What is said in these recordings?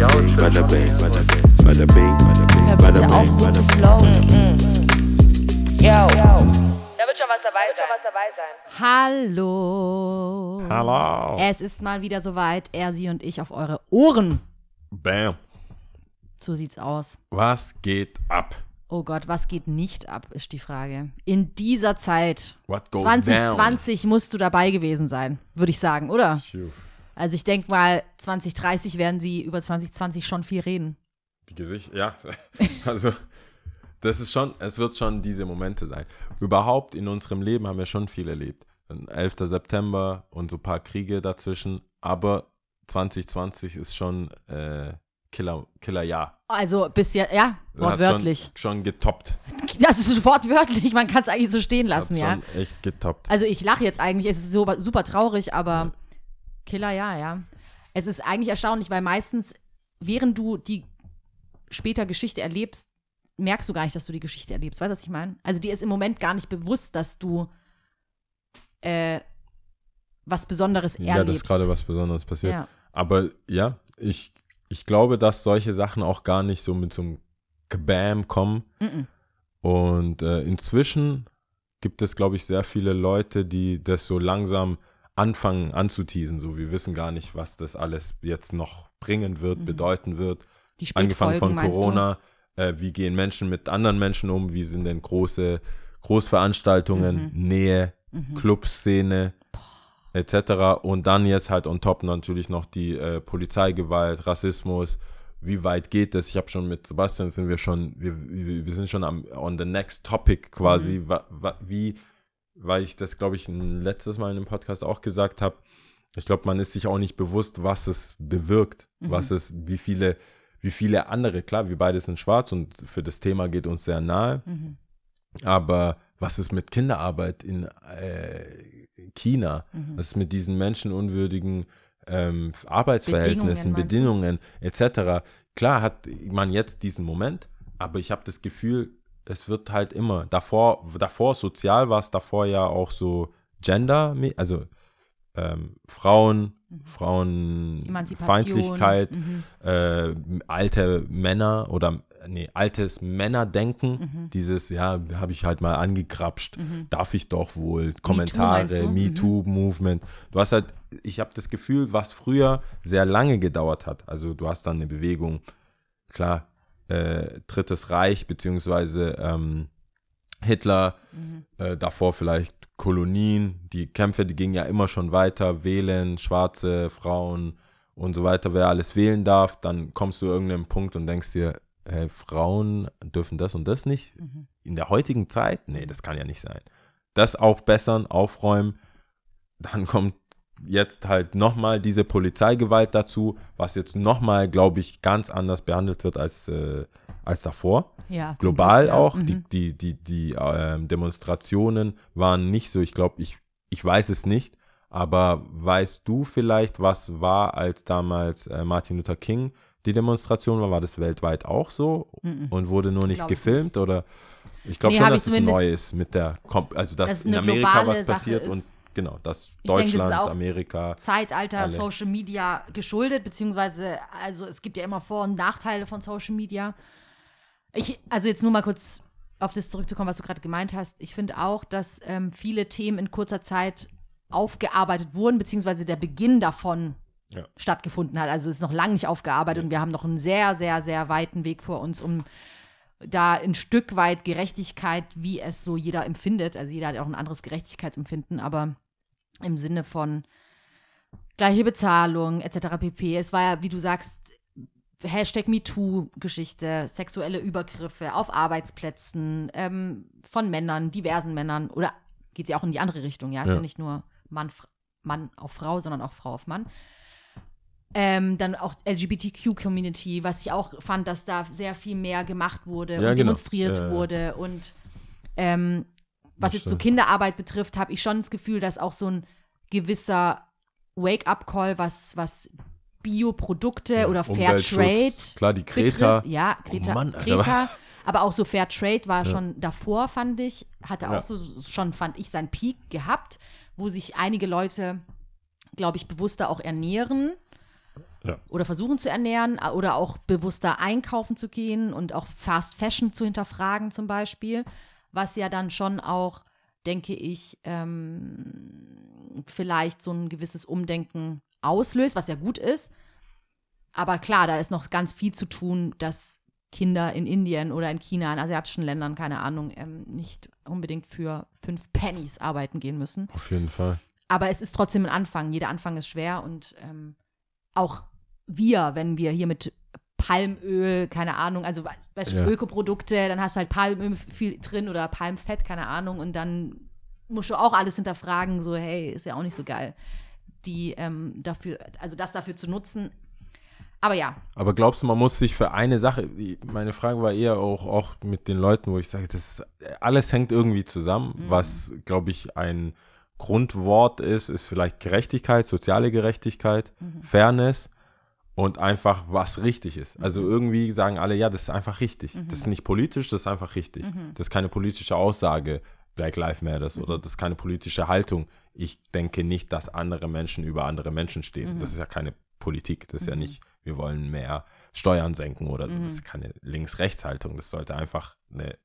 Bada bing, bada bing, bada bing, bada bing, bada bitte auf, bing, so zu bing. flowen. Yo. Da wird schon was dabei sein. Hallo. Hallo. Es ist mal wieder soweit. Er, sie und ich auf eure Ohren. Bam. So sieht's aus. Was geht ab? Oh Gott, was geht nicht ab, ist die Frage. In dieser Zeit, What goes 2020, musst du dabei gewesen sein, würde ich sagen, oder? down? Also ich denke mal, 2030 werden sie über 2020 schon viel reden. Die Gesicht, ja. Also, das ist schon, es wird schon diese Momente sein. Überhaupt in unserem Leben haben wir schon viel erlebt. 11. September und so ein paar Kriege dazwischen. Aber 2020 ist schon äh, Killer, Killerjahr. Also bis ja, ja, Das hat wortwörtlich. Schon, schon getoppt. Das ist wortwörtlich, man kann es eigentlich so stehen lassen, hat ja. schon echt getoppt. Also ich lache jetzt eigentlich, es ist so, super traurig, aber Killer ja, ja. Es ist eigentlich erstaunlich, weil meistens, während du die später Geschichte erlebst, merkst du gar nicht, dass du die Geschichte erlebst. Weißt du, was ich meine? Also dir ist im Moment gar nicht bewusst, dass du äh, was Besonderes Ja, erlebst. dass gerade was Besonderes passiert. Ja. Aber ja, ich, ich glaube, dass solche Sachen auch gar nicht so mit so einem Kabam kommen. Mhm. Und äh, inzwischen gibt es, glaube ich, sehr viele Leute, die das so langsam anfangen anzuteasen. So, wir wissen gar nicht, was das alles jetzt noch bringen wird, bedeuten wird. Angefangen von Corona, äh, wie gehen Menschen mit anderen Menschen um, wie sind denn große Großveranstaltungen, Mhm. Nähe, Clubszene etc. Und dann jetzt halt on top natürlich noch die äh, Polizeigewalt, Rassismus. Wie weit geht das? Ich habe schon mit Sebastian sind wir schon, wir, wir sind schon am on the next topic quasi. Mhm. Wa, wa, wie, weil ich das, glaube ich, letztes Mal in dem Podcast auch gesagt habe. Ich glaube, man ist sich auch nicht bewusst, was es bewirkt, Mhm. was es, wie viele, wie viele andere, klar, wir beide sind schwarz und für das Thema geht uns sehr nahe. Mhm. Aber was ist mit Kinderarbeit in äh, China? Mhm. Was ist mit diesen menschenunwürdigen ähm, Arbeitsverhältnissen, Bedingungen, Bedingungen, etc.? Klar hat man jetzt diesen Moment, aber ich habe das Gefühl, es wird halt immer, davor, davor sozial war es davor ja auch so Gender, also ähm, Frauen, Frauenfeindlichkeit, Mhm. äh, alte Männer oder nee, altes Männerdenken, Mhm. dieses, ja, habe ich halt mal angekrapscht, darf ich doch wohl, Kommentare, du? Mhm. MeToo-Movement. Du hast halt, ich habe das Gefühl, was früher sehr lange gedauert hat, also du hast dann eine Bewegung, klar, äh, Drittes Reich, beziehungsweise ähm, Hitler, Mhm. äh, davor vielleicht Kolonien, die Kämpfe, die gingen ja immer schon weiter, wählen, schwarze Frauen und so weiter, wer alles wählen darf, dann kommst du irgendeinem Punkt und denkst dir, hey, Frauen dürfen das und das nicht? Mhm. In der heutigen Zeit? Nee, das kann ja nicht sein. Das aufbessern, aufräumen, dann kommt jetzt halt nochmal diese Polizeigewalt dazu, was jetzt nochmal, glaube ich, ganz anders behandelt wird als, äh, als davor Ja, global Glück, ja. auch. Mhm. Die, die, die, die ähm, Demonstrationen waren nicht so, ich glaube, ich, ich weiß es nicht, aber weißt du vielleicht, was war, als damals äh, Martin Luther King die Demonstration war? War das weltweit auch so und wurde nur nicht Glaub gefilmt oder? Ich glaube Nee, schon, dass es neu ist mit der, Kom also dass Dass in Amerika was passiert ist. und genau, dass Ich denke, das Deutschland, Amerika, Zeitalter Alle. Social Media geschuldet, beziehungsweise, also es gibt ja immer Vor- und Nachteile von Social Media. Ich, also jetzt nur mal kurz auf das zurückzukommen, was du gerade gemeint hast. Ich finde auch, dass ähm, viele Themen in kurzer Zeit aufgearbeitet wurden, beziehungsweise der Beginn davon Ja. stattgefunden hat. Also es ist noch lange nicht aufgearbeitet und wir haben noch einen sehr, sehr, sehr weiten Weg vor uns, um da ein Stück weit Gerechtigkeit, wie es so jeder empfindet, also jeder hat ja auch ein anderes Gerechtigkeitsempfinden, aber im Sinne von gleiche Bezahlung etc. pp. Es war ja, wie du sagst, Hashtag MeToo-Geschichte, sexuelle Übergriffe auf Arbeitsplätzen ähm, von Männern, diversen Männern oder geht ja auch in die andere Richtung, ja, ist ja, Ja. nicht nur Mann, Mann auf Frau, sondern auch Frau auf Mann. Ähm, dann auch LGBTQ-Community, was ich auch fand, dass da sehr viel mehr gemacht wurde Ja, und genau. demonstriert Ja, ja. wurde. Und ähm, was jetzt so. Kinderarbeit betrifft, habe ich schon das Gefühl, dass auch so ein gewisser Wake-up-Call, was, was Bioprodukte oder Fair Umweltschutz, Trade klar, die Greta. betrifft. Ja, Greta. Oh Mann. Greta aber auch so Fair Trade war schon davor, fand ich. Hatte auch Ja. so schon, fand ich, seinen Peak gehabt, wo sich einige Leute, glaube ich, bewusster auch ernähren. Ja. oder versuchen zu ernähren oder auch bewusster einkaufen zu gehen und auch Fast Fashion zu hinterfragen zum Beispiel, was ja dann schon auch, denke ich, ähm, vielleicht so ein gewisses Umdenken auslöst, was ja gut ist. Aber klar, da ist noch ganz viel zu tun, dass Kinder in Indien oder in China, in asiatischen Ländern, keine Ahnung, ähm, nicht unbedingt für fünf Pennies arbeiten gehen müssen. Auf jeden Fall. Aber es ist trotzdem ein Anfang. Jeder Anfang ist schwer und ähm, auch wir, wenn wir hier mit Palmöl, keine Ahnung, also weißt- Ja. Ökoprodukte, dann hast du halt Palmöl viel drin oder Palmfett, keine Ahnung, und dann musst du auch alles hinterfragen, so, hey, ist ja auch nicht so geil, die ähm, dafür, also das dafür zu nutzen. Aber ja, Aber glaubst du, man muss sich für eine Sache, meine Frage war eher auch, auch mit den Leuten, wo ich sage, das alles hängt irgendwie zusammen. Was, glaube ich, ein Grundwort ist, ist vielleicht Gerechtigkeit, soziale Gerechtigkeit, Fairness und einfach, was richtig ist. Also irgendwie sagen alle, ja, das ist einfach richtig. Das ist nicht politisch, das ist einfach richtig. Das ist keine politische Aussage, Black Lives Matters, oder das ist keine politische Haltung. Ich denke nicht, dass andere Menschen über andere Menschen stehen. Das ist ja keine Politik. Das ist ja nicht, wir wollen mehr Steuern senken oder das ist keine Links-Rechts-Haltung. Das sollte einfach eine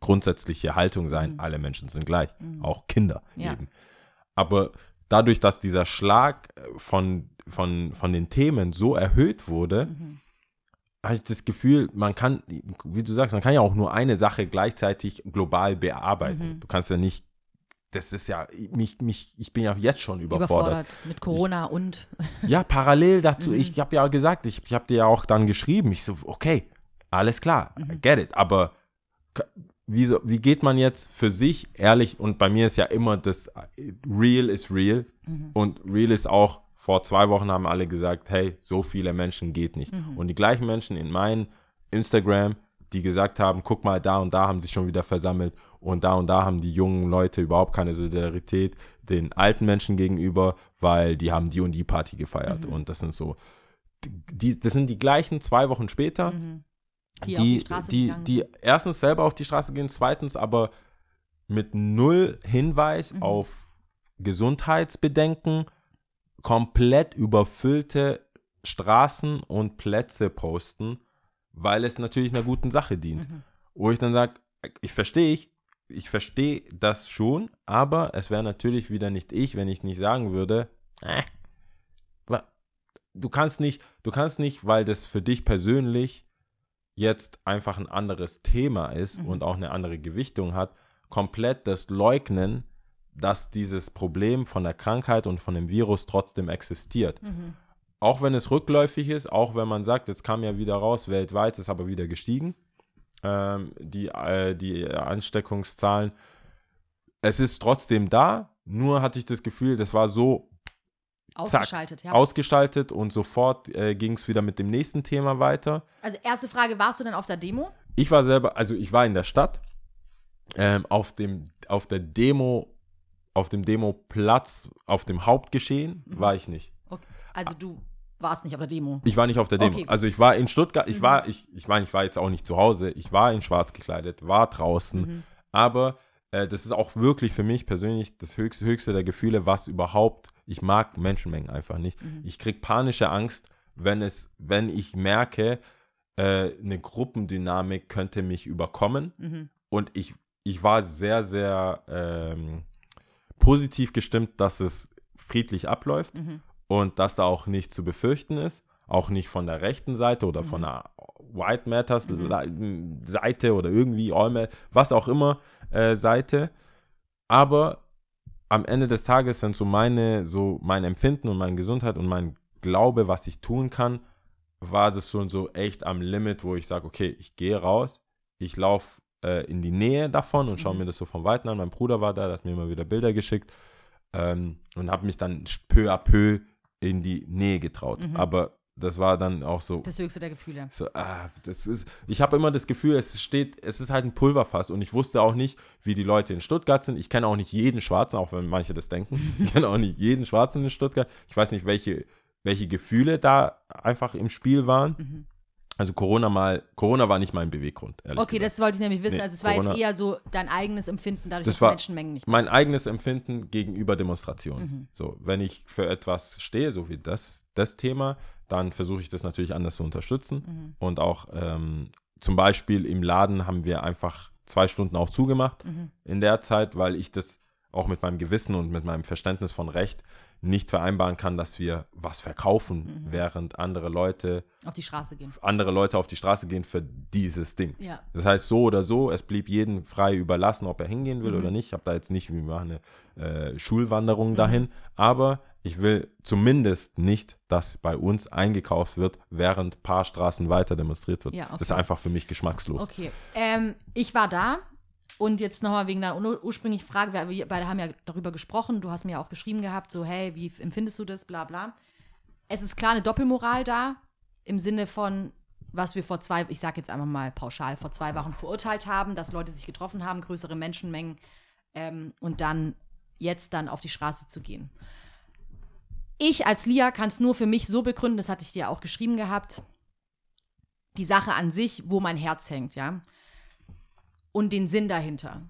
grundsätzliche Haltung sein. Alle Menschen sind gleich, auch Kinder Ja. eben. Aber dadurch, dass dieser Schlag äh, von, von, von den Themen so erhöht wurde, habe ich das Gefühl, man kann, wie du sagst, man kann ja auch nur eine Sache gleichzeitig global bearbeiten. Du kannst ja nicht, das ist ja, mich, mich, ich bin ja jetzt schon überfordert. überfordert mit Corona und Ja, parallel dazu, ich habe ja gesagt, ich, ich habe dir ja auch dann geschrieben, ich so, okay, alles klar, I get it, aber wie, so, wie geht man jetzt für sich ehrlich, und bei mir ist ja immer das, äh, real is real und real ist auch, vor zwei Wochen haben alle gesagt, hey, so viele Menschen geht nicht. Und die gleichen Menschen in meinem Instagram, die gesagt haben, guck mal, da und da haben sich schon wieder versammelt und da und da haben die jungen Leute überhaupt keine Solidarität den alten Menschen gegenüber, weil die haben die und die Party gefeiert. Und das sind so, die, das sind die gleichen zwei Wochen später, die, auf die die, gegangen die erstens selber auf die Straße gehen, zweitens aber mit null Hinweis Mhm. auf Gesundheitsbedenken komplett überfüllte Straßen und Plätze posten, weil es natürlich einer guten Sache dient. Mhm. Wo ich dann sage, ich verstehe ich, ich verstehe das schon, aber es wäre natürlich wieder nicht ich, wenn ich nicht sagen würde, äh, du kannst nicht, du kannst nicht, weil das für dich persönlich jetzt einfach ein anderes Thema ist und auch eine andere Gewichtung hat, komplett das leugnen, dass dieses Problem von der Krankheit und von dem Virus trotzdem existiert. Auch wenn es rückläufig ist, auch wenn man sagt, jetzt kam ja wieder raus, weltweit ist aber wieder gestiegen, ähm, die, äh, die Ansteckungszahlen. Es ist trotzdem da, nur hatte ich das Gefühl, das war so ausgeschaltet, ja. ausgestaltet und sofort äh, ging es wieder mit dem nächsten Thema weiter. also erste Frage, warst du denn auf der Demo? Ich war selber, also ich war in der Stadt, ähm, auf dem, auf der Demo, auf dem Demoplatz, auf dem Hauptgeschehen war ich nicht. Okay. Also du warst nicht auf der Demo. Ich war nicht auf der Demo. Okay. Mhm. Also ich war in Stuttgart, ich war, ich, ich meine, ich war jetzt auch nicht zu Hause, ich war in schwarz gekleidet, war draußen, Mhm. aber äh, das ist auch wirklich für mich persönlich das höchste, höchste der Gefühle, was überhaupt, ich mag Menschenmengen einfach nicht. Mhm. Ich krieg panische Angst, wenn es, wenn ich merke, äh, eine Gruppendynamik könnte mich überkommen Mhm. und ich, ich war sehr, sehr ähm, positiv gestimmt, dass es friedlich abläuft Mhm. und dass da auch nicht zu befürchten ist, auch nicht von der rechten Seite oder von der White Matters Le- Seite oder irgendwie All Ma- was auch immer äh, Seite, aber am Ende des Tages, wenn so meine, so mein Empfinden und meine Gesundheit und mein Glaube, was ich tun kann, war das schon so echt am Limit, wo ich sage, okay, ich gehe raus, ich laufe äh, in die Nähe davon und schaue mir das so von Weitem an. Mein Bruder war da, der hat mir immer wieder Bilder geschickt ähm, und habe mich dann peu à peu in die Nähe getraut. Aber das war dann auch so, Das höchste der Gefühle. so, ah, das ist, ich habe immer das Gefühl, es steht, es ist halt ein Pulverfass und ich wusste auch nicht, wie die Leute in Stuttgart sind. Ich kenne auch nicht jeden Schwarzen, auch wenn manche das denken. Ich kenne auch nicht jeden Schwarzen in Stuttgart. Ich weiß nicht, welche, welche Gefühle da einfach im Spiel waren. Also Corona mal, Corona war nicht mein Beweggrund, ehrlich Okay, gesagt. das wollte ich nämlich wissen. Nee, also es war Corona- jetzt eher so dein eigenes Empfinden, dadurch, Das dass war Menschenmengen nicht mein eigenes Empfinden gegenüber Demonstrationen. Mhm. So, wenn ich für etwas stehe, so wie das, das Thema, dann versuche ich das natürlich anders zu unterstützen. Mhm. Und auch ähm, zum Beispiel im Laden haben wir einfach zwei Stunden auch zugemacht Mhm. in der Zeit, weil ich das auch mit meinem Gewissen und mit meinem Verständnis von Recht nicht vereinbaren kann, dass wir was verkaufen, Mhm. während andere Leute, auf die Straße gehen. andere Leute auf die Straße gehen für dieses Ding. Ja. Das heißt, so oder so, es blieb jedem frei überlassen, ob er hingehen will Mhm. oder nicht. Ich habe da jetzt nicht, wir machen eine äh, Schulwanderung Mhm. dahin, aber ich will zumindest nicht, dass bei uns eingekauft wird, während ein paar Straßen weiter demonstriert wird. Ja, okay. Das ist einfach für mich geschmackslos. Okay. Ähm, ich war da und jetzt nochmal wegen deiner ur- ursprünglichen Frage. Wir, beide haben ja darüber gesprochen. Du hast mir auch geschrieben gehabt, so, hey, wie empfindest du das? Bla, bla. Es ist klar eine Doppelmoral da im Sinne von, was wir vor zwei, ich sage jetzt einfach mal pauschal, vor zwei Wochen verurteilt haben, dass Leute sich getroffen haben, größere Menschenmengen ähm, und dann jetzt dann auf die Straße zu gehen. Ich als Lia kann es nur für mich so begründen, das hatte ich dir auch geschrieben gehabt, die Sache an sich, wo mein Herz hängt, ja. Und den Sinn dahinter.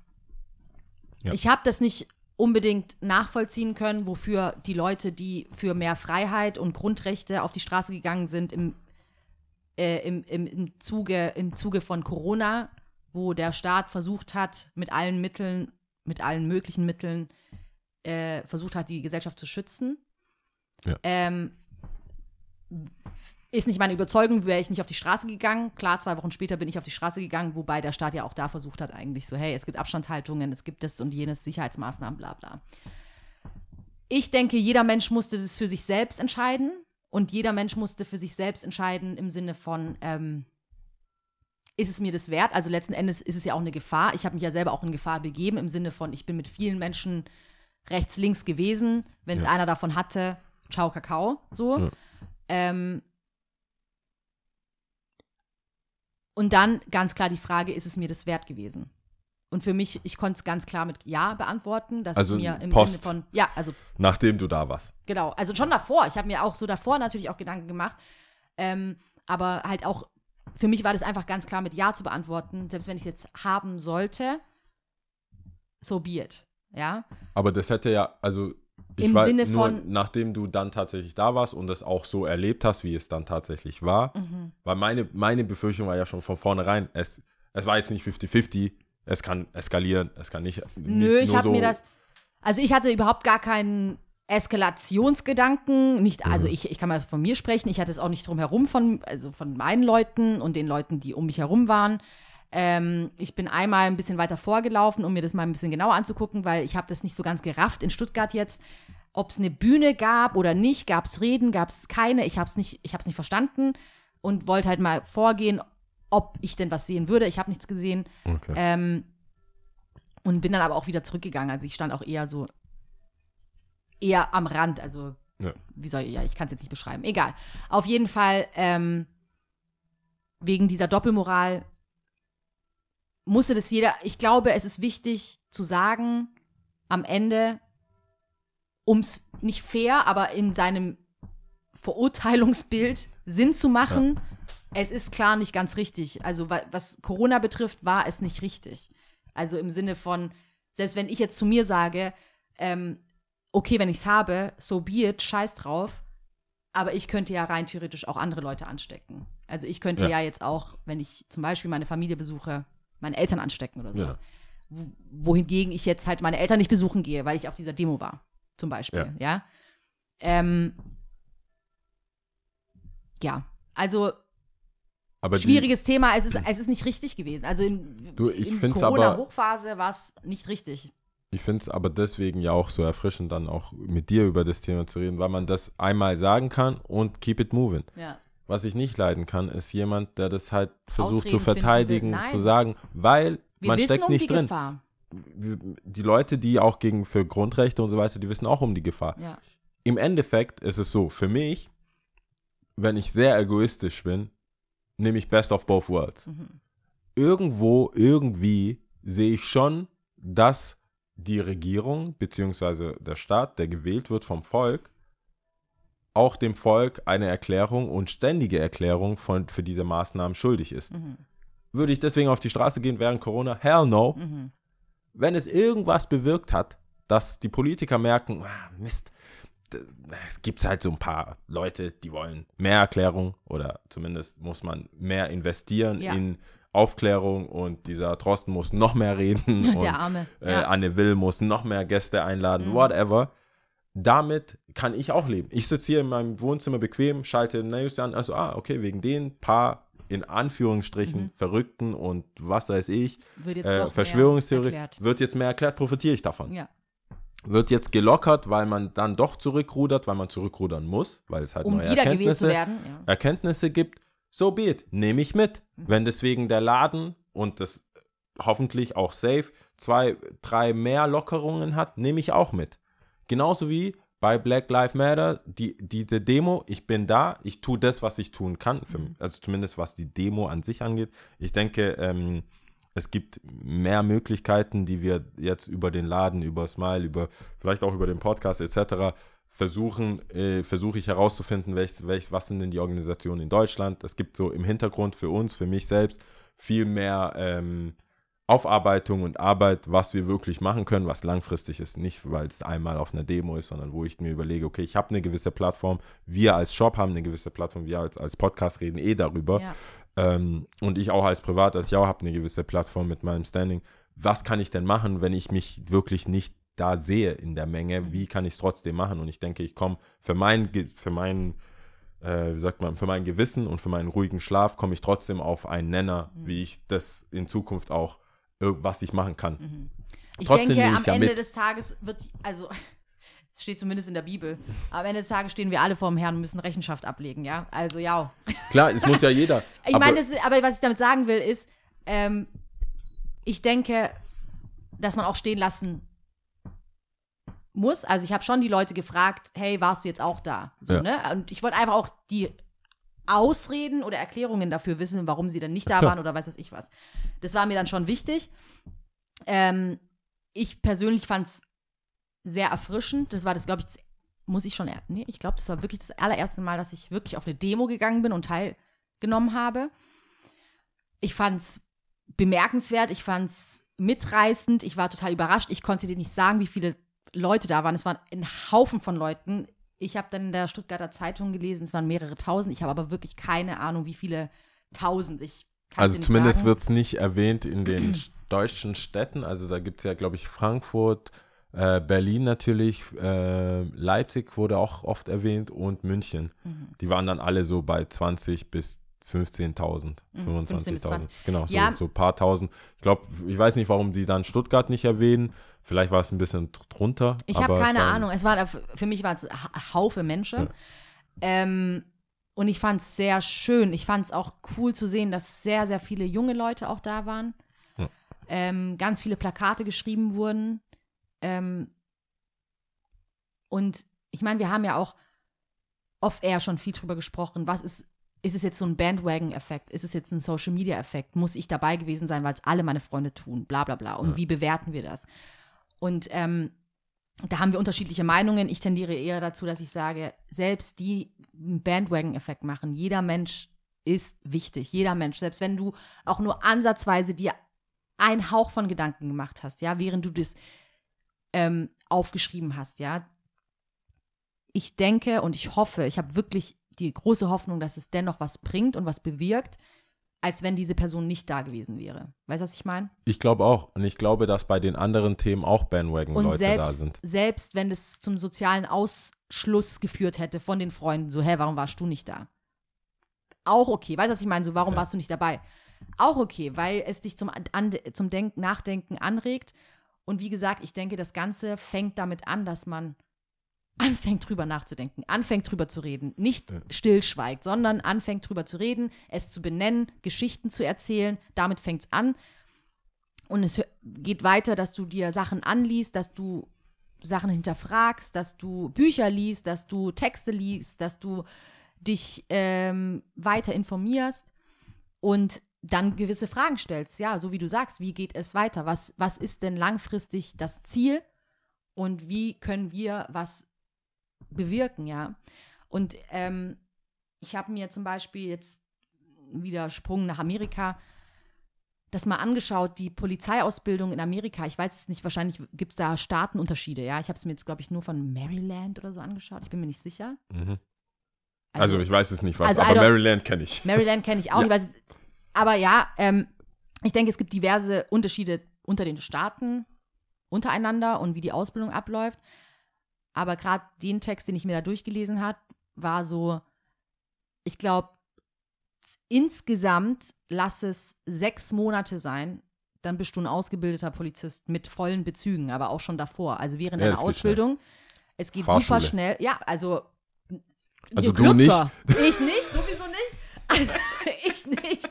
Ja. Ich habe das nicht unbedingt nachvollziehen können, wofür die Leute, die für mehr Freiheit und Grundrechte auf die Straße gegangen sind, im, äh, im, im, im, Zuge, im Zuge von Corona, wo der Staat versucht hat, mit allen Mitteln, mit allen möglichen Mitteln, äh, versucht hat, die Gesellschaft zu schützen. Ja. Ähm, ist nicht meine Überzeugung, wäre ich nicht auf die Straße gegangen. Klar, zwei Wochen später bin ich auf die Straße gegangen, wobei der Staat ja auch da versucht hat, eigentlich so, hey, es gibt Abstandshaltungen, es gibt das und jenes, Sicherheitsmaßnahmen, bla bla. Ich denke, jeder Mensch musste das für sich selbst entscheiden und jeder Mensch musste für sich selbst entscheiden im Sinne von, ähm, ist es mir das wert? Also letzten Endes ist es ja auch eine Gefahr. Ich habe mich ja selber auch in Gefahr begeben im Sinne von, ich bin mit vielen Menschen rechts, links gewesen. Wenn es Ja. einer davon hatte, ciao, Kakao, so. Ja. Ähm, und dann ganz klar die Frage, ist es mir das wert gewesen? Und für mich, ich konnte es ganz klar mit Ja beantworten, dass Also es mir im Post. Sinne von, ja, also Nachdem du da warst. Genau, also schon davor. Ich habe mir auch so davor natürlich auch Gedanken gemacht. Ähm, aber halt auch, für mich war das einfach ganz klar mit Ja zu beantworten. Selbst wenn ich es jetzt haben sollte, so be it. Ja. Aber das hätte ja, also ich Im war Sinne nur, von- nachdem du dann tatsächlich da warst und das auch so erlebt hast, wie es dann tatsächlich war, Mhm. weil meine, meine Befürchtung war ja schon von vornherein, es, es war jetzt nicht 50-50, es kann eskalieren, es kann nicht. Nö, nicht ich habe so, mir das. Also ich hatte überhaupt gar keinen Eskalationsgedanken. Nicht, also Mhm. ich, ich kann mal von mir sprechen, ich hatte es auch nicht drum herum von, also von meinen Leuten und den Leuten, die um mich herum waren. Ähm, ich bin einmal ein bisschen weiter vorgelaufen, um mir das mal ein bisschen genauer anzugucken, weil ich habe das nicht so ganz gerafft in Stuttgart jetzt. Ob es eine Bühne gab oder nicht, gab es Reden, gab es keine. Ich habe es nicht, ich nicht verstanden und wollte halt mal vorgehen, ob ich denn was sehen würde. Ich habe nichts gesehen. Okay. Ähm, und bin dann aber auch wieder zurückgegangen. Also ich stand auch eher so, eher am Rand. Also, Ja. wie soll ich, ja, ich kann es jetzt nicht beschreiben. Egal. Auf jeden Fall, ähm, wegen dieser Doppelmoral musste das jeder, ich glaube, es ist wichtig zu sagen, am Ende, um es nicht fair, aber in seinem Verurteilungsbild Sinn zu machen, es ist klar nicht ganz richtig. Also wa- was Corona betrifft, war es nicht richtig. Also im Sinne von, selbst wenn ich jetzt zu mir sage, ähm, okay, wenn ich es habe, so be it, scheiß drauf, aber ich könnte ja rein theoretisch auch andere Leute anstecken. Also ich könnte ja, Ja. jetzt auch, wenn ich zum Beispiel meine Familie besuche, meine Eltern anstecken oder sowas. Ja. Wo- Wohingegen ich jetzt halt meine Eltern nicht besuchen gehe, weil ich auf dieser Demo war, zum Beispiel, ja. Ähm, ja, also aber die- schwieriges Thema. Es ist, es ist nicht richtig gewesen. Also in, Du, in Corona-Hochphase war es nicht richtig. Ich finde es aber deswegen ja auch so erfrischend, dann auch mit dir über das Thema zu reden, weil man das einmal sagen kann und keep it moving. Ja. Was ich nicht leiden kann, ist jemand, der das halt versucht Ausreden zu verteidigen, zu sagen, weil Wir man steckt um nicht die drin. Gefahr. Die Leute, die auch gegen für Grundrechte und so weiter, die wissen auch um die Gefahr. Ja. Im Endeffekt ist es so, für mich, wenn ich sehr egoistisch bin, nehme ich Best of Both Worlds. Mhm. Irgendwo, irgendwie sehe ich schon, dass die Regierung bzw. der Staat, der gewählt wird vom Volk, auch dem Volk eine Erklärung und ständige Erklärung von, für diese Maßnahmen schuldig ist. Würde ich deswegen auf die Straße gehen während Corona? Hell no. Wenn es irgendwas bewirkt hat, dass die Politiker merken, ah, Mist, gibt es halt so ein paar Leute, die wollen mehr Erklärung oder zumindest muss man mehr investieren Ja. in Aufklärung und dieser Drosten muss noch mehr reden und Der Arme. äh, Ja. Mhm. Anne Will muss noch mehr Gäste einladen, whatever. Damit kann ich auch leben. Ich sitze hier in meinem Wohnzimmer bequem, schalte News an, also, ah, okay, wegen den paar, in Anführungsstrichen, Verrückten und was weiß ich, Wird äh, Verschwörungstheorie, wird jetzt mehr erklärt, profitiere ich davon. Ja. Wird jetzt gelockert, weil man dann doch zurückrudert, weil man zurückrudern muss, weil es halt Um neue Erkenntnisse, werden. Ja. Erkenntnisse gibt, so be it, nehme ich mit. Mhm. Wenn deswegen der Laden und das hoffentlich auch safe zwei, drei mehr Lockerungen hat, nehme ich auch mit. Genauso wie bei Black Lives Matter, die, diese Demo, ich bin da, ich tue das, was ich tun kann, für, Mhm. also zumindest was die Demo an sich angeht. Ich denke, ähm, es gibt mehr Möglichkeiten, die wir jetzt über den Laden, über Smile, über vielleicht auch über den Podcast etc. versuchen, äh, versuche ich herauszufinden, welch, welch, was sind denn die Organisationen in Deutschland. Es gibt so im Hintergrund für uns, für mich selbst, viel mehr ähm, Aufarbeitung und Arbeit, was wir wirklich machen können, was langfristig ist. Nicht, weil es einmal auf einer Demo ist, sondern wo ich mir überlege, okay, ich habe eine gewisse Plattform, wir als Shop haben eine gewisse Plattform, wir als, als Podcast reden eh darüber. Ja. Ähm, und ich auch als Privat, als Jau habe eine gewisse Plattform mit meinem Standing. Was kann ich denn machen, wenn ich mich wirklich nicht da sehe in der Menge? Wie kann ich es trotzdem machen? Und ich denke, ich komme für mein, für mein, äh, wie sagt man, für mein Gewissen und für meinen ruhigen Schlaf komme ich trotzdem auf einen Nenner, wie ich das in Zukunft auch, was ich machen kann. Ich Trotzdem denke, am ja Ende mit. des Tages wird, also, es steht zumindest in der Bibel, am Ende des Tages stehen wir alle vor dem Herrn und müssen Rechenschaft ablegen, ja? Also, ja. Klar, es muss ja jeder. Ich aber- meine, das, aber was ich damit sagen will, ist, ähm, ich denke, dass man auch stehen lassen muss. Also ich habe schon die Leute gefragt, hey, warst du jetzt auch da? So, Ja. ne? Und ich wollte einfach auch die Ausreden oder Erklärungen dafür wissen, warum sie dann nicht da waren oder weiß was ich was. Das war mir dann schon wichtig. Ähm, ich persönlich fand es sehr erfrischend. Das war das, glaube ich, das, muss ich schon, nee, ich glaube, das war wirklich das allererste Mal, dass ich wirklich auf eine Demo gegangen bin und teilgenommen habe. Ich fand es bemerkenswert, ich fand es mitreißend, ich war total überrascht. Ich konnte dir nicht sagen, wie viele Leute da waren. Es waren ein Haufen von Leuten. Ich habe dann in der Stuttgarter Zeitung gelesen, es waren mehrere tausend. Ich habe aber wirklich keine Ahnung, wie viele tausend. Ich Also zumindest wird es nicht erwähnt in den deutschen Städten. Also da gibt es ja, glaube ich, Frankfurt, äh, Berlin natürlich, äh, Leipzig wurde auch oft erwähnt und München. Mhm. Die waren dann alle so bei 20 bis 15.000, 15 bis 25.000. 20. Genau, so, Mhm. Ja. so ein paar tausend. Ich glaube, ich weiß nicht, warum die dann Stuttgart nicht erwähnen. Vielleicht war es ein bisschen dr- drunter. Ich habe es keine waren- Ahnung. Es war für mich waren es Ha- Haufe Menschen. Ja. Ähm, und ich fand es sehr schön. Ich fand es auch cool zu sehen, dass sehr, sehr viele junge Leute auch da waren. Ja. Ähm, ganz viele Plakate geschrieben wurden. Ähm, und ich meine, wir haben ja auch off-air schon viel drüber gesprochen. Was ist, ist es jetzt so ein Bandwagon-Effekt? Ist es jetzt ein Social-Media-Effekt? Muss ich dabei gewesen sein, weil es alle meine Freunde tun? Bla, bla, bla. Und Ja. wie bewerten wir das? Und ähm, da haben wir unterschiedliche Meinungen. Ich tendiere eher dazu, dass ich sage, selbst die einen Bandwagon-Effekt machen. Jeder Mensch ist wichtig. Jeder Mensch. Selbst wenn du auch nur ansatzweise dir einen Hauch von Gedanken gemacht hast, ja, während du das ähm, aufgeschrieben hast, ja. Ich denke und ich hoffe, ich habe wirklich die große Hoffnung, dass es dennoch was bringt und was bewirkt, als wenn diese Person nicht da gewesen wäre. Weißt du, was ich meine? Ich glaube auch. Und ich glaube, dass bei den anderen Themen auch Bandwagon-Leute da sind. selbst wenn es zum sozialen Ausschluss geführt hätte von den Freunden, so, hä, warum warst du nicht da? Auch okay. Weißt du, was ich meine? So, warum Ja. warst du nicht dabei? Auch okay, weil es dich zum, an, zum Denk Nachdenken anregt. Und wie gesagt, ich denke, das Ganze fängt damit an, dass man anfängt drüber nachzudenken, anfängt drüber zu reden, nicht Ja. stillschweigt, sondern anfängt drüber zu reden, es zu benennen, Geschichten zu erzählen. Damit fängt es an. Und es geht weiter, dass du dir Sachen anliest, dass du Sachen hinterfragst, dass du Bücher liest, dass du Texte liest, dass du dich ähm, weiter informierst und dann gewisse Fragen stellst. Ja, so wie du sagst, wie geht es weiter? Was, was ist denn langfristig das Ziel und wie können wir was bewirken, ja? Und ähm, ich habe mir zum Beispiel jetzt wieder Sprung nach Amerika das mal angeschaut, die Polizeiausbildung in Amerika. Ich weiß es nicht, wahrscheinlich gibt es da Staatenunterschiede, ja. Ich habe es mir jetzt, glaube ich, nur von Maryland oder so angeschaut. Ich bin mir nicht sicher. Mhm. Also, ich weiß es nicht, was, also aber Maryland kenne ich. Maryland kenne ich auch. Ja. Ich weiß, aber ja, ähm, ich denke, es gibt diverse Unterschiede unter den Staaten untereinander und wie die Ausbildung abläuft. Aber gerade den Text, den ich mir da durchgelesen habe, war so, ich glaube, insgesamt lass es sechs Monate sein, dann bist du ein ausgebildeter Polizist mit vollen Bezügen, aber auch schon davor. Also während Ja, deiner Ausbildung. Es geht Fahrschule. super schnell. Ja, also. Also du nicht? kürzer. Ich nicht, sowieso nicht. ich nicht.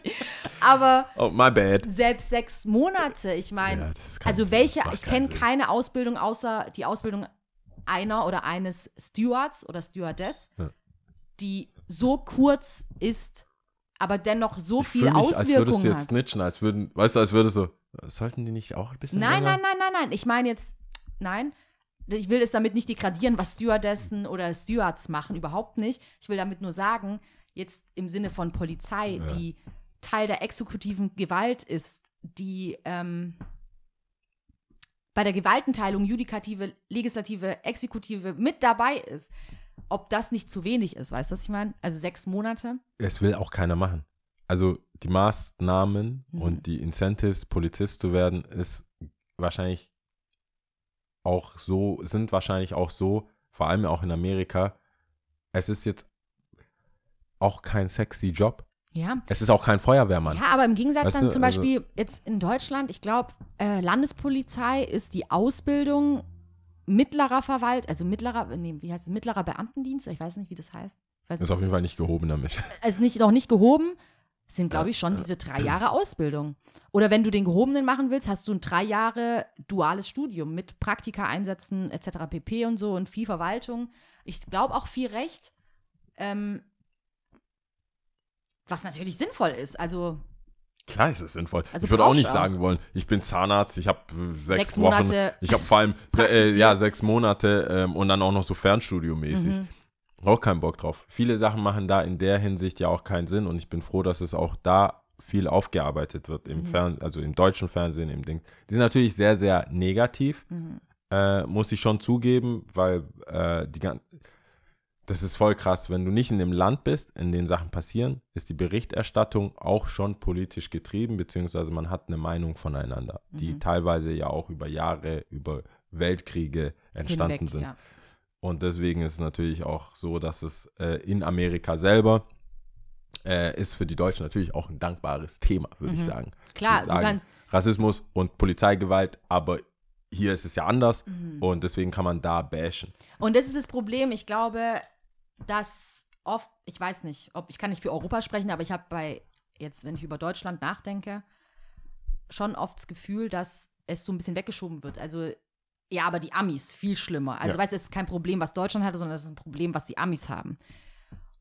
Aber Oh, my bad. selbst sechs Monate, ich meine, Ja, also welche, ich kenne keine Ausbildung außer die Ausbildung einer oder eines Stewards oder Stewardess, Ja. die so kurz ist, aber dennoch so Ich viel mich, als würdest Auswirkungen du jetzt hat. snitchen, als würden, weißt du, als würde so, sollten die nicht auch ein bisschen Nein, länger? nein, nein, nein, nein. Ich meine jetzt, nein. Ich will es damit nicht degradieren, was Stewardessen oder Stewards machen, überhaupt nicht. Ich will damit nur sagen, jetzt im Sinne von Polizei, Ja. die Teil der exekutiven Gewalt ist, die ähm, bei der Gewaltenteilung Judikative, Legislative, Exekutive mit dabei ist, ob das nicht zu wenig ist, weißt du, was ich meine? Also sechs Monate. Es will auch keiner machen. Also die Maßnahmen Mhm. und die Incentives, Polizist zu werden, ist wahrscheinlich auch so, sind wahrscheinlich auch so, vor allem auch in Amerika, es ist jetzt auch kein sexy Job. Ja, Es ist auch kein Feuerwehrmann. Ja, aber im Gegensatz Weißt dann zum also- Beispiel jetzt in Deutschland, ich glaube, äh, Landespolizei ist die Ausbildung mittlerer Verwalt, also mittlerer, nee, wie heißt es, mittlerer Beamtendienst, ich weiß nicht, wie das heißt. Ist auf jeden Fall nicht gehoben damit. Also nicht, noch nicht gehoben, sind, glaube ich, schon diese drei Jahre Ausbildung. Oder wenn du den gehobenen machen willst, hast du ein drei Jahre duales Studium mit Praktika einsetzen etc. pp. und so und viel Verwaltung. Ich glaube auch viel Recht. Ähm, was natürlich sinnvoll ist. Also Klar ist es sinnvoll. Also ich würde auch nicht auch. sagen wollen, ich bin Zahnarzt, ich habe sechs, Sechs Wochen, Monate ich habe vor allem äh, praktiziert. ja sechs Monate ähm, und dann auch noch so Fernstudio-mäßig. Mhm. Auch keinen Bock drauf. Viele Sachen machen da in der Hinsicht ja auch keinen Sinn und ich bin froh, dass es auch da viel aufgearbeitet wird im Mhm. Fern also im deutschen Fernsehen, im Ding. Die sind natürlich sehr, sehr negativ, Mhm. äh, muss ich schon zugeben, weil äh, die gan- das ist voll krass, wenn du nicht in dem Land bist, in dem Sachen passieren, ist die Berichterstattung auch schon politisch getrieben, beziehungsweise man hat eine Meinung voneinander, die Mhm. teilweise ja auch über Jahre, über Weltkriege entstanden hinweg, sind. ja. Und deswegen ist es natürlich auch so, dass es äh, in Amerika selber äh, ist für die Deutschen natürlich auch ein dankbares Thema, würde ich Mhm. sagen. Klar, sagen. Rassismus und Polizeigewalt, aber hier ist es ja anders Mhm. und deswegen kann man da bashen. Und das ist das Problem. Ich glaube, dass oft, ich weiß nicht, ob ich kann nicht für Europa sprechen, aber ich habe bei jetzt, wenn ich über Deutschland nachdenke, schon oft das Gefühl, dass es so ein bisschen weggeschoben wird. Also ja, aber die Amis viel schlimmer. Also Ja. weißt du, es ist kein Problem, was Deutschland hatte, sondern es ist ein Problem, was die Amis haben.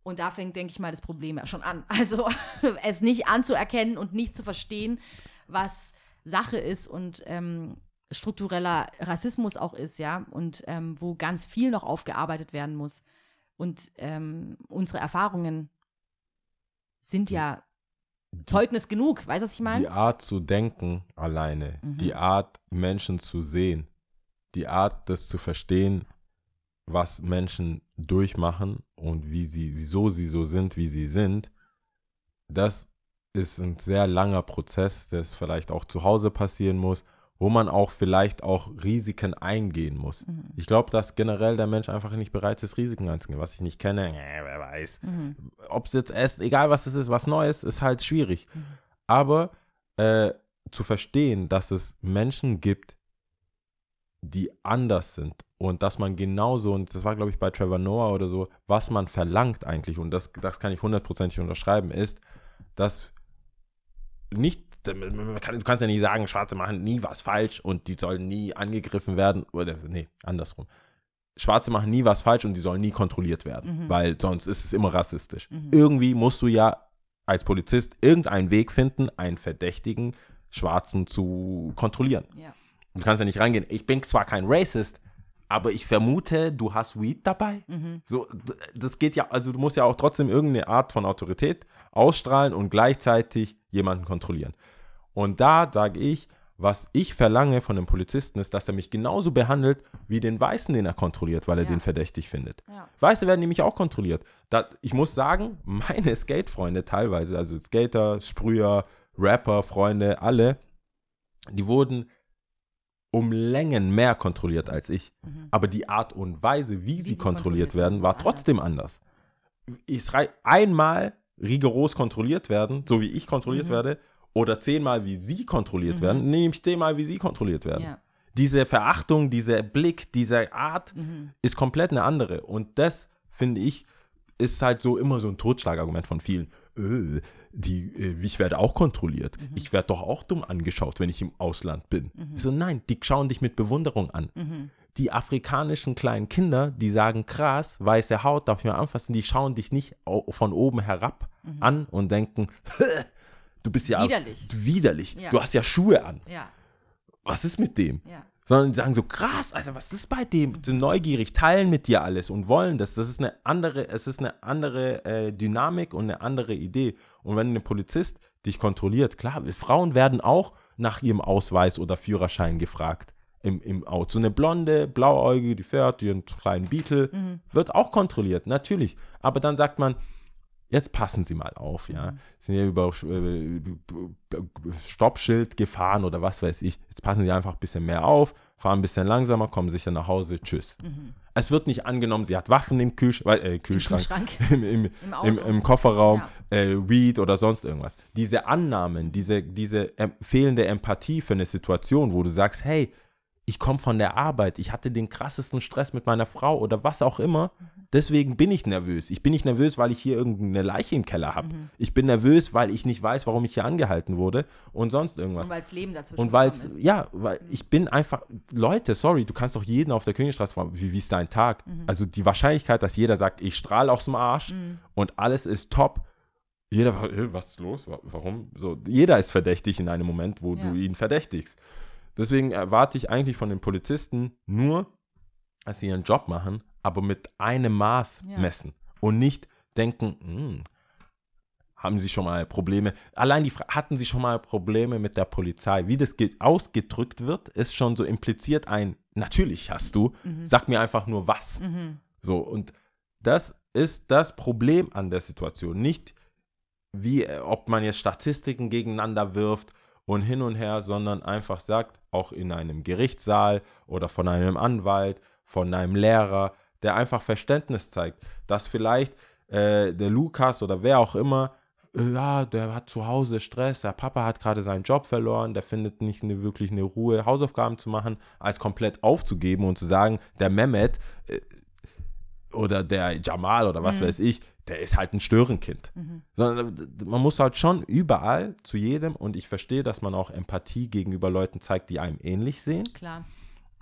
Und da fängt, denke ich mal, das Problem ja schon an. Also es nicht anzuerkennen und nicht zu verstehen, was Sache ist und ähm, struktureller Rassismus auch ist, ja, und ähm, wo ganz viel noch aufgearbeitet werden muss. Und ähm, unsere Erfahrungen sind ja Zeugnis genug, weißt du, was ich Die meine? Art zu denken alleine, Mhm. die Art Menschen zu sehen, die Art das zu verstehen, was Menschen durchmachen und wie sie, wieso sie so sind, wie sie sind, das ist ein sehr langer Prozess, der vielleicht auch zu Hause passieren muss, wo man auch vielleicht auch Risiken eingehen muss. Mhm. Ich glaube, dass generell der Mensch einfach nicht bereit ist, Risiken einzugehen. Was ich nicht kenne, äh, wer weiß. Mhm. Ob es jetzt ist, egal was es ist, was Neues, ist halt schwierig. Aber äh, zu verstehen, dass es Menschen gibt, die anders sind und dass man genauso, und das war glaube ich bei Trevor Noah oder so, was man verlangt eigentlich, und das, das kann ich hundertprozentig unterschreiben, ist, dass nicht, kann, du kannst ja nicht sagen, Schwarze machen nie was falsch und die sollen nie angegriffen werden, oder nee, andersrum. Schwarze machen nie was falsch und die sollen nie kontrolliert werden, Mhm. weil sonst ist es immer rassistisch. Mhm. Irgendwie musst du ja als Polizist irgendeinen Weg finden, einen verdächtigen Schwarzen zu kontrollieren. Ja. Du kannst ja nicht reingehen, ich bin zwar kein Racist, aber ich vermute, du hast Weed dabei. Mhm. So, das geht ja, also du musst ja auch trotzdem irgendeine Art von Autorität ausstrahlen und gleichzeitig jemanden kontrollieren. Und da sage ich, was ich verlange von dem Polizisten ist, dass er mich genauso behandelt wie den Weißen, den er kontrolliert, weil er Ja. den verdächtig findet. Ja. Weiße werden nämlich auch kontrolliert. Da, ich muss sagen, meine Skate-Freunde teilweise, also Skater, Sprüher, Rapper, Freunde, alle, die wurden um Längen mehr kontrolliert als ich. Aber die Art und Weise, wie, sie sie kontrolliert kontrolliert werden, war trotzdem anders. Ich rei- einmal rigoros kontrolliert werden, so wie ich kontrolliert werde, oder zehnmal wie sie kontrolliert werden, nehme ich zehnmal wie sie kontrolliert werden. Ja. Diese Verachtung, dieser Blick, diese Art ist komplett eine andere. Und das, finde ich, ist halt so immer so ein Totschlagargument von vielen. Äh, die, äh, ich werde auch kontrolliert. Ich werde doch auch dumm angeschaut, wenn ich im Ausland bin. Ich so, nein, die schauen dich mit Bewunderung an. Die afrikanischen kleinen Kinder, die sagen, krass, weiße Haut, darf ich mal anfassen, die schauen dich nicht von oben herab an und denken, du bist ja Widerlich. widerlich. Ja. Du hast ja Schuhe an. Ja, Was ist mit dem? ja. sondern die sagen so, krass, Alter, was ist bei dem? Sind neugierig, teilen mit dir alles und wollen das. Das ist eine andere, es ist eine andere äh, Dynamik und eine andere Idee. Und wenn ein Polizist dich kontrolliert, klar, Frauen werden auch nach ihrem Ausweis oder Führerschein gefragt im, im Auto. So eine blonde, blauäugige, die fährt ihren kleinen Beetle, wird auch kontrolliert, natürlich. Aber dann sagt man, jetzt passen Sie mal auf, ja. Sind ja über äh, Stoppschild gefahren oder was weiß ich. Jetzt passen Sie einfach ein bisschen mehr auf, fahren ein bisschen langsamer, kommen sicher nach Hause, tschüss. Es wird nicht angenommen, sie hat Waffen im Kühlsch äh, Kühlschrank, Kühlschrank. Im, im, Im im, Kofferraum, äh, Weed oder sonst irgendwas. Diese Annahmen, diese, diese ähm, fehlende Empathie für eine Situation, wo du sagst, hey, ich komme von der Arbeit, ich hatte den krassesten Stress mit meiner Frau oder was auch immer. Deswegen bin ich nervös. Ich bin nicht nervös, weil ich hier irgendeine Leiche im Keller habe. Ich bin nervös, weil ich nicht weiß, warum ich hier angehalten wurde und sonst irgendwas. Und weil das Leben dazwischen Und weil es, ja, weil ich bin einfach, Leute, sorry, du kannst doch jeden auf der Königstraße fragen, wie, wie ist dein Tag? Mhm. Also die Wahrscheinlichkeit, dass jeder sagt, ich strahle aus dem Arsch und alles ist top. Jeder war, "Hä, was ist los? Wa- Warum? So, jeder ist verdächtig in einem Moment, wo Ja. du ihn verdächtigst. Deswegen erwarte ich eigentlich von den Polizisten nur, dass sie ihren Job machen, aber mit einem Maß Ja. messen und nicht denken, "Hm, haben Sie schon mal Probleme? Allein die Fra hatten Sie schon mal Probleme mit der Polizei? Wie das ge- ausgedrückt wird, ist schon so impliziert ein, natürlich hast du, sag mir einfach nur was. So, und das ist das Problem an der Situation. Nicht wie, ob man jetzt Statistiken gegeneinander wirft und hin und her, sondern einfach sagt, auch in einem Gerichtssaal oder von einem Anwalt, von einem Lehrer, der einfach Verständnis zeigt, dass vielleicht äh, der Lukas oder wer auch immer, äh, ja, der hat zu Hause Stress, der Papa hat gerade seinen Job verloren, der findet nicht eine, wirklich eine Ruhe, Hausaufgaben zu machen, als komplett aufzugeben und zu sagen, der Mehmet äh, oder der Jamal oder was weiß ich, der ist halt ein Störenkind. Sondern man muss halt schon überall zu jedem und ich verstehe, dass man auch Empathie gegenüber Leuten zeigt, die einem ähnlich sehen. Klar,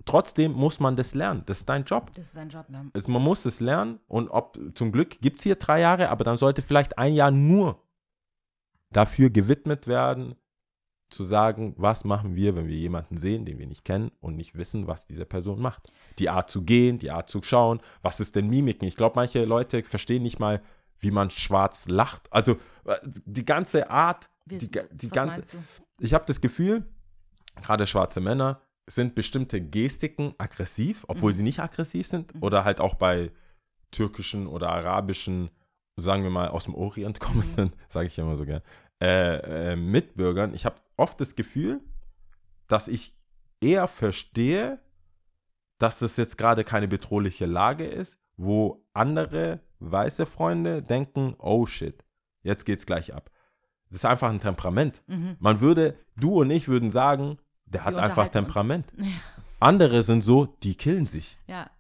Trotzdem muss man das lernen. Das ist dein Job. das ist sein Job. Ne? Es, man muss es lernen und ob zum Glück gibt es hier drei Jahre, aber dann sollte vielleicht ein Jahr nur dafür gewidmet werden, zu sagen, was machen wir, wenn wir jemanden sehen, den wir nicht kennen und nicht wissen, was diese Person macht. Die Art zu gehen, die Art zu schauen, was ist denn Mimiken? Ich glaube, manche Leute verstehen nicht mal, wie man schwarz lacht. Also äh, die ganze Art, Wie- die, die ganze, ich habe das Gefühl, gerade schwarze Männer sind bestimmte Gestiken aggressiv, obwohl sie nicht aggressiv sind. Oder halt auch bei türkischen oder arabischen, sagen wir mal aus dem Orient kommenden, sage ich immer so gern, äh, äh, Mitbürgern. Ich habe oft das Gefühl, dass ich eher verstehe, dass das jetzt gerade keine bedrohliche Lage ist, wo andere weiße Freunde denken, oh shit, jetzt geht's gleich ab. Das ist einfach ein Temperament. Man würde, du und ich würden sagen, der hat einfach. Temperament. Andere sind so, die killen sich. Ja,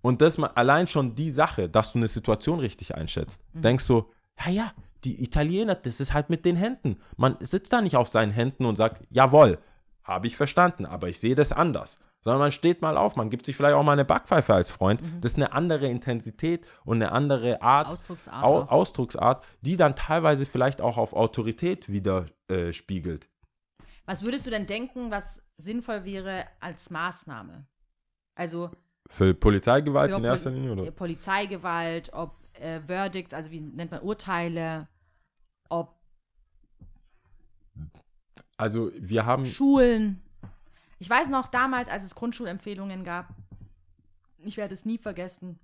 Und das mal allein schon die Sache, dass du eine Situation richtig einschätzt. Mhm. Denkst du, ja, ja, die Italiener, das ist halt mit den Händen. Man sitzt da nicht auf seinen Händen und sagt, jawohl, habe ich verstanden, aber ich sehe das anders. Sondern man steht mal auf, man gibt sich vielleicht auch mal eine Backpfeife als Freund. Mhm. Das ist eine andere Intensität und eine andere Art, Ausdrucksart. Au. Ausdrucksart, die dann teilweise vielleicht auch auf Autorität widerspiegelt. Was würdest du denn denken, was sinnvoll wäre als Maßnahme? Also, Für Polizeigewalt Für in erster Linie, oder? Polizeigewalt, ob äh, Verdicts, also wie nennt man Urteile, Also wir haben, Schulen. Ich weiß noch damals, als es Grundschulempfehlungen gab, ich werde es nie vergessen,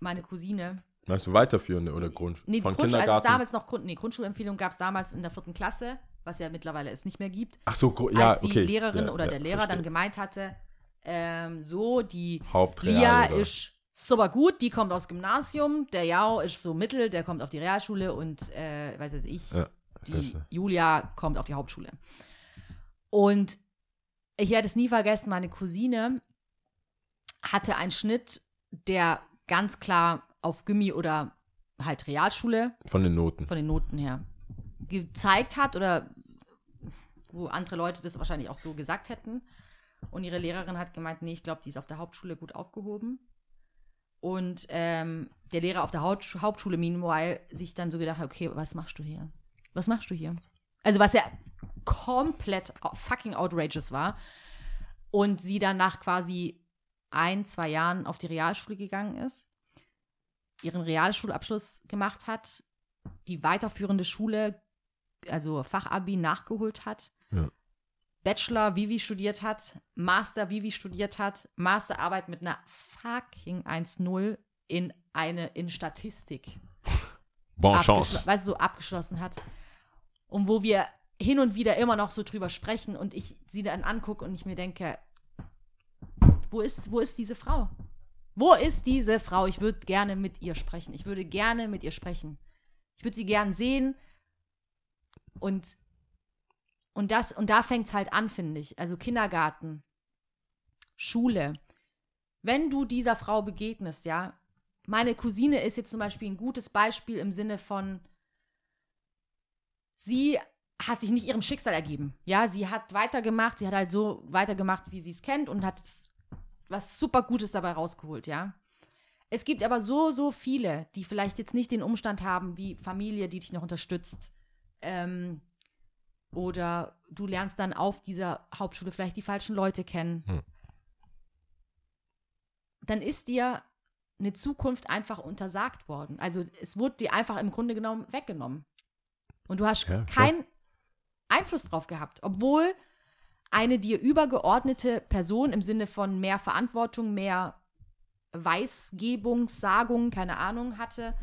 meine Cousine, meinst du weiterführende oder Grund? nee, von Grundschul, als es Kindergarten? damals noch Grund, nee, Grundschulempfehlung gab es damals in der vierten Klasse, was ja mittlerweile es nicht mehr gibt, Ach so, ja, als die okay. Lehrerin ja, oder ja, der Lehrer dann verstehe. gemeint hatte, ähm, so, die Hauptreal Lia oder- ist super gut, die kommt aufs Gymnasium, der Jao ist so mittel, der kommt auf die Realschule und, äh, weiß jetzt ich, Ja, die. Julia kommt auf die Hauptschule. Und ich werde es nie vergessen, meine Cousine hatte einen Schnitt, der ganz klar auf Gimmi oder halt Realschule Von den Noten. von den Noten her gezeigt hat oder wo andere Leute das wahrscheinlich auch so gesagt hätten. Und ihre Lehrerin hat gemeint, nee, ich glaube, die ist auf der Hauptschule gut aufgehoben. Und ähm, der Lehrer auf der Haupt Hauptschule, meanwhile, sich dann so gedacht hat, okay, was machst du hier? Was machst du hier? Also was ja komplett fucking outrageous war. Und sie dann nach quasi ein, zwei Jahren auf die Realschule gegangen ist, ihren Realschulabschluss gemacht hat, die weiterführende Schule, also Fachabi, nachgeholt hat, Ja. Bachelor Vivi studiert hat, Master Vivi studiert hat, Masterarbeit mit einer fucking 1.0 in eine in Statistik Bon chance. weißt du, so abgeschlossen hat. Und wo wir hin und wieder immer noch so drüber sprechen und ich sie dann angucke und ich mir denke, wo ist, wo ist diese Frau? Wo ist diese Frau? Ich würde gerne mit ihr sprechen. Ich würde gerne mit ihr sprechen. Ich würde sie gern sehen. Und, und, das, und da fängt es halt an, finde ich. Also Kindergarten, Schule. Wenn du dieser Frau begegnest, ja, meine Cousine ist jetzt zum Beispiel ein gutes Beispiel im Sinne von, sie hat sich nicht ihrem Schicksal ergeben. Ja, sie hat weitergemacht, sie hat halt so weitergemacht, wie sie es kennt und hat was super Gutes dabei rausgeholt, ja. Es gibt aber so, so viele, die vielleicht jetzt nicht den Umstand haben, wie Familie, die dich noch unterstützt. Ähm, oder du lernst dann auf dieser Hauptschule vielleicht die falschen Leute kennen. Hm. Dann ist dir eine Zukunft einfach untersagt worden. Also es wurde dir einfach im Grunde genommen weggenommen. Und du hast Ja, keinen Einfluss drauf gehabt, obwohl eine dir übergeordnete Person im Sinne von mehr Verantwortung, mehr Weisgebungssagung, keine Ahnung hatte,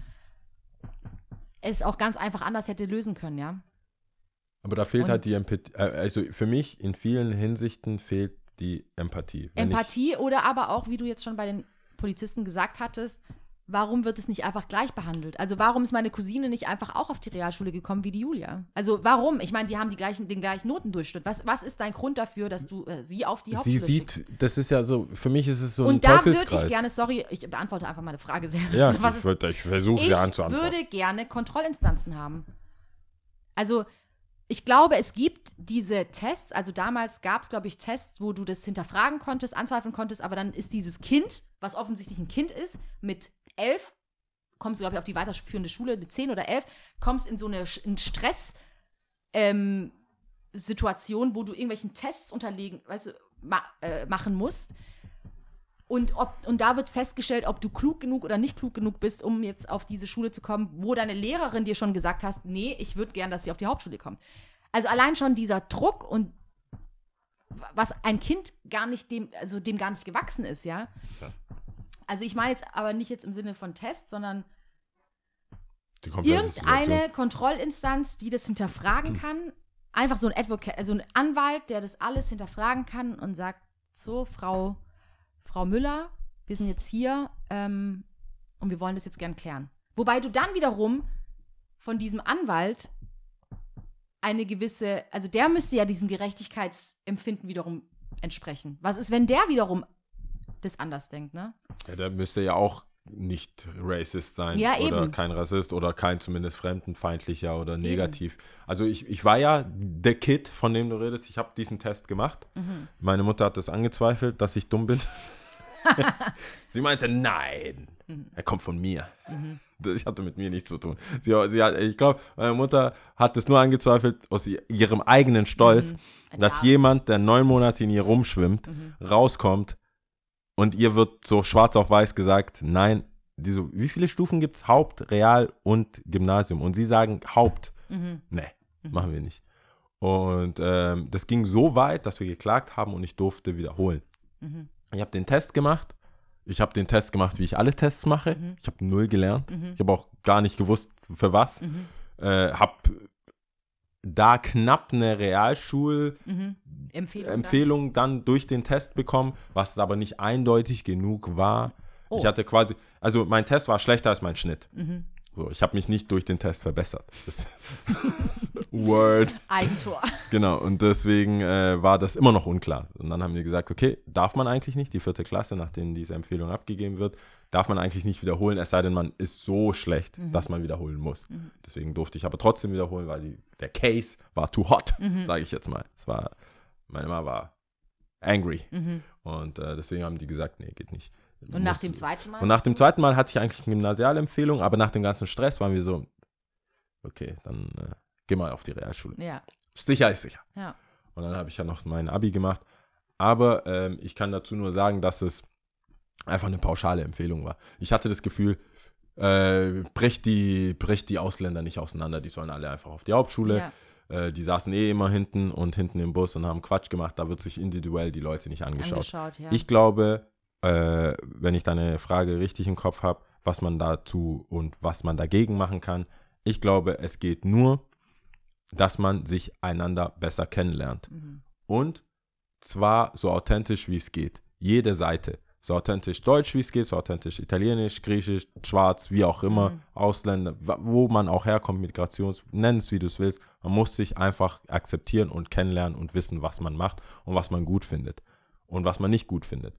es auch ganz einfach anders hätte lösen können, ja. Aber da fehlt halt Und- die Empathie. äh, Also für mich in vielen Hinsichten fehlt die Empathie. Wenn Empathie oder aber auch, wie du jetzt schon bei den Polizisten gesagt hattest, warum wird es nicht einfach gleich behandelt? Also warum ist meine Cousine nicht einfach auch auf die Realschule gekommen wie die Julia? Also warum? Ich meine, die haben die gleichen, den gleichen Notendurchschnitt. Was, was ist dein Grund dafür, dass du äh, sie auf die Ich, Hauptschule sie schickst? sieht, das ist ja so, für mich ist es so ein Und da würde ich gerne, sorry, ich beantworte einfach mal eine Frage sehr. ja, Also was ich, würd- ich versuche ich sie anzuantworten. würde gerne Kontrollinstanzen haben. Also, ich glaube, es gibt diese Tests, also damals gab es, glaube ich, Tests, wo du das hinterfragen konntest, anzweifeln konntest, aber dann ist dieses Kind, was offensichtlich ein Kind ist, mit elf, kommst du, glaube ich, auf die weiterführende Schule, mit zehn oder elf, kommst in so eine in Stress, ähm, Situation, wo du irgendwelchen Tests unterlegen, weißt du, ma äh, machen musst. Und, ob, und da wird festgestellt, ob du klug genug oder nicht klug genug bist, um jetzt auf diese Schule zu kommen, wo deine Lehrerin dir schon gesagt hast, nee, ich würde gern, dass sie auf die Hauptschule kommt. Also allein schon dieser Druck und was ein Kind gar nicht dem, also dem gar nicht gewachsen ist, ja. Also ich meine jetzt aber nicht jetzt im Sinne von Tests, sondern irgendeine. Kontrollinstanz, die das hinterfragen kann. Einfach so ein Advocate, also ein Anwalt, der das alles hinterfragen kann und sagt, so, Frau, Frau Müller, wir sind jetzt hier ähm, und wir wollen das jetzt gern klären. Wobei du dann wiederum von diesem Anwalt eine gewisse, also der müsste ja diesem Gerechtigkeitsempfinden wiederum entsprechen. Was ist, wenn der wiederum das anders denkt, ne? Ja, der müsste ja auch nicht racist sein Ja, oder eben. kein Rassist oder kein zumindest fremdenfeindlicher oder negativ. Also ich, ich war ja der Kid, von dem du redest. Ich habe diesen Test gemacht. Mhm. Meine Mutter hat das angezweifelt, dass ich dumm bin. sie meinte, nein, Mhm. er kommt von mir. Das hatte mit mir nichts zu tun. Sie, sie hat, ich glaube, meine Mutter hat es nur angezweifelt aus ihrem eigenen Stolz, Mhm. dass jemand, der neun Monate in ihr rumschwimmt, Mhm. rauskommt und ihr wird so schwarz auf weiß gesagt, nein, die so, wie viele Stufen gibt es? Haupt, Real und Gymnasium. Und sie sagen Haupt. Mhm. Nee, machen wir nicht. Und ähm, das ging so weit, dass wir geklagt haben und ich durfte wiederholen. Mhm. Ich habe den Test gemacht. Ich habe den Test gemacht, wie ich alle Tests mache. Mhm. Ich habe null gelernt. Ich habe auch gar nicht gewusst, für was. Mhm. Äh, habe da knapp eine Realschulempfehlung Empfehlung. dann? dann durch den Test bekommen, was aber nicht eindeutig genug war. Oh. Ich hatte quasi, also mein Test war schlechter als mein Schnitt. Mhm. So, ich habe mich nicht durch den Test verbessert. Word. Eigentor. Genau, und deswegen äh, war das immer noch unklar. Und dann haben wir gesagt, okay, darf man eigentlich nicht, die vierte Klasse, nachdem diese Empfehlung abgegeben wird, darf man eigentlich nicht wiederholen, es sei denn, man ist so schlecht, dass man wiederholen muss. Deswegen durfte ich aber trotzdem wiederholen, weil die, der Case war too hot, sage ich jetzt mal. Es war, meine Mama war angry. Und äh, deswegen haben die gesagt, nee, geht nicht. Und nach dem zweiten Mal? und nach dem zweiten Mal hatte ich eigentlich eine Gymnasialempfehlung, aber nach dem ganzen Stress waren wir so, okay, dann äh, geh mal auf die Realschule. ja, Sicher ist sicher. ja. Und dann habe ich ja noch mein Abi gemacht. Aber ähm, ich kann dazu nur sagen, dass es einfach eine pauschale Empfehlung war. Ich hatte das Gefühl, äh, bricht, die, bricht die Ausländer nicht auseinander. Die sollen alle einfach auf die Hauptschule. ja. Äh, die saßen eh immer hinten und hinten im Bus und haben Quatsch gemacht. Da wird sich individuell die Leute nicht angeschaut. Angeschaut, ja. Ich glaube, äh, wenn ich deine Frage richtig im Kopf habe, was man dazu und was man dagegen machen kann, ich glaube, es geht nur, dass man sich einander besser kennenlernt. Mhm. Und zwar so authentisch, wie es geht. Jede Seite. So authentisch Deutsch, wie es geht, so authentisch Italienisch, Griechisch, Schwarz, wie auch immer, Mhm. Ausländer, wo man auch herkommt, Migrations, nenn es wie du es willst. Man muss sich einfach akzeptieren und kennenlernen und wissen, was man macht und was man gut findet und was man nicht gut findet.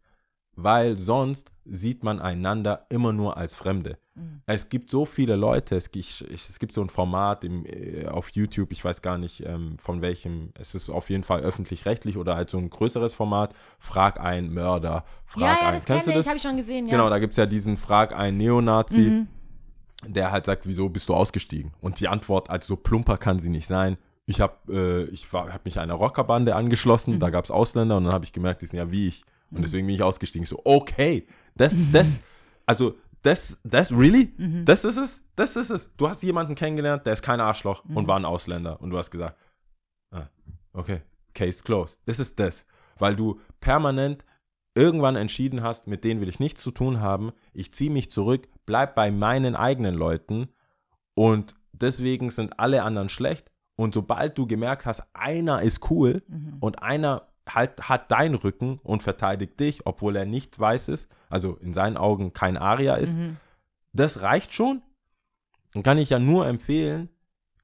Weil sonst sieht man einander immer nur als Fremde. Mhm. Es gibt so viele Leute, es gibt, es gibt so ein Format im, äh, auf YouTube, ich weiß gar nicht ähm, von welchem, es ist auf jeden Fall öffentlich-rechtlich oder halt so ein größeres Format, Frag ein Mörder, Frag ja, ja, ein. das Kennst kenne du ich, das? habe ich schon gesehen, ja. Genau, da gibt es ja diesen Frag ein Neonazi, Mhm. der halt sagt, wieso bist du ausgestiegen? Und die Antwort, also so plumper kann sie nicht sein. Ich habe äh, ich war- hab mich einer Rockerbande angeschlossen, Mhm. da gab es Ausländer und dann habe ich gemerkt, die sind ja wie ich. Und deswegen bin ich ausgestiegen. So, okay, das, das, also das, das, really? Mhm. Das ist es? Das ist es. Du hast jemanden kennengelernt, der ist kein Arschloch Mhm. und war ein Ausländer. Und du hast gesagt, ah, okay, case closed. Das ist das. Weil du permanent irgendwann entschieden hast, mit denen will ich nichts zu tun haben. Ich ziehe mich zurück, bleib bei meinen eigenen Leuten und deswegen sind alle anderen schlecht. Und sobald du gemerkt hast, einer ist cool Mhm. und einer halt hat deinen Rücken und verteidigt dich, obwohl er nicht weiß ist, also in seinen Augen kein Aria ist, Mhm. das reicht schon. Dann kann ich ja nur empfehlen,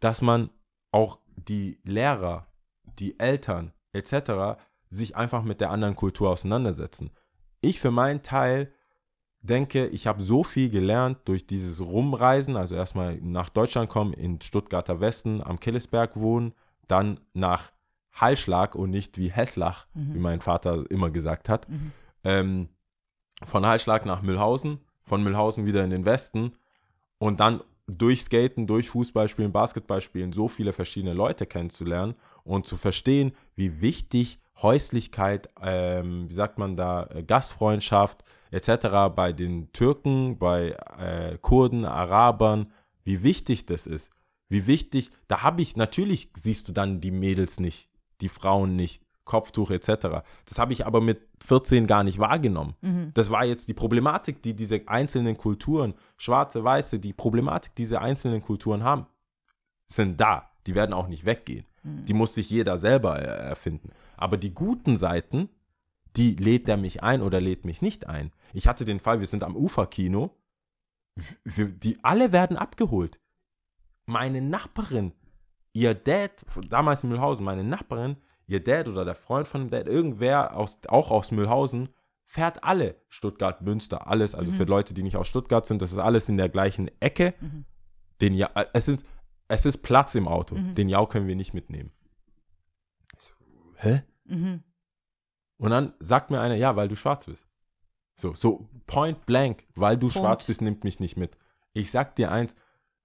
dass man auch die Lehrer, die Eltern etc. sich einfach mit der anderen Kultur auseinandersetzen. Ich für meinen Teil denke, ich habe so viel gelernt durch dieses Rumreisen, also erstmal nach Deutschland kommen, in Stuttgarter Westen am Killesberg wohnen, dann nach Hallschlag und nicht wie Hesslach, wie mein Vater immer gesagt hat. Mhm. Ähm, von Hallschlag nach Mühlhausen, von Mühlhausen wieder in den Westen und dann durch Skaten, durch Fußball spielen, Basketball spielen, so viele verschiedene Leute kennenzulernen und zu verstehen, wie wichtig Häuslichkeit, ähm, wie sagt man da, äh, Gastfreundschaft etc. bei den Türken, bei äh, Kurden, Arabern, wie wichtig das ist. Wie wichtig, da habe ich, natürlich siehst du dann die Mädels nicht, die Frauen nicht, Kopftuch etc. Das habe ich aber mit 14 gar nicht wahrgenommen. Das war jetzt die Problematik, die diese einzelnen Kulturen, schwarze, weiße, die Problematik, die diese einzelnen Kulturen haben, sind da. Die werden auch nicht weggehen. Die muss sich jeder selber erfinden. Aber die guten Seiten, die lädt er mich ein oder lädt mich nicht ein. Ich hatte den Fall, wir sind am Uferkino, wir, die alle werden abgeholt. Meine Nachbarin, ihr Dad, damals in Mühlhausen, meine Nachbarin, ihr Dad oder der Freund von dem Dad, irgendwer aus, auch aus Mühlhausen, fährt alle Stuttgart, Münster, alles. Also für Leute, die nicht aus Stuttgart sind, das ist alles in der gleichen Ecke. Den ja, äh, es, ist, es ist Platz im Auto. Den Jau können wir nicht mitnehmen. So, hä? Mhm. Und dann sagt mir einer, ja, weil du schwarz bist. So, so point blank, weil du Punkt. schwarz bist, nimmt mich nicht mit. Ich sag dir eins,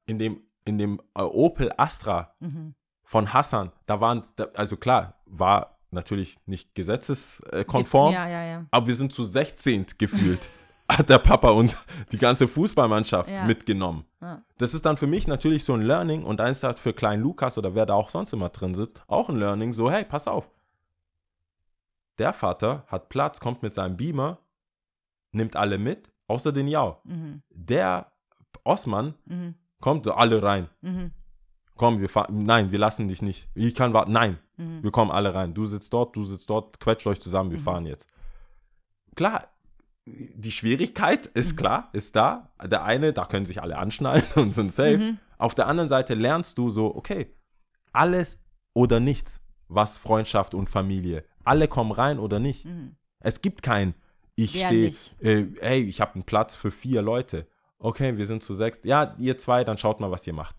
in dem, in dem äh, Opel Astra Mhm. von Hassan, da waren, also klar, war natürlich nicht gesetzeskonform, Ja, ja, ja. aber wir sind zu 16 gefühlt. Hat der Papa und die ganze Fußballmannschaft mitgenommen. Das ist dann für mich natürlich so ein Learning und eins hat für kleinen Lukas oder wer da auch sonst immer drin sitzt, auch ein Learning, so hey, pass auf. Der Vater hat Platz, kommt mit seinem Beamer, nimmt alle mit, außer den Jau. Mhm. Der Osman Mhm. Kommt alle rein. Mhm. Komm, wir fahren. Nein, wir lassen dich nicht. Ich kann warten. Nein, Mhm. wir kommen alle rein. Du sitzt dort, du sitzt dort, quetscht euch zusammen, wir fahren jetzt. Klar, die Schwierigkeit ist klar, ist da. Der eine, da können sich alle anschnallen und sind safe. Auf der anderen Seite lernst du so, okay, alles oder nichts, was Freundschaft und Familie. Alle kommen rein oder nicht. Es gibt kein, ich stehe, äh, hey, ich habe einen Platz für vier Leute. Okay, wir sind zu sechs. Ja, ihr zwei, dann schaut mal, was ihr macht.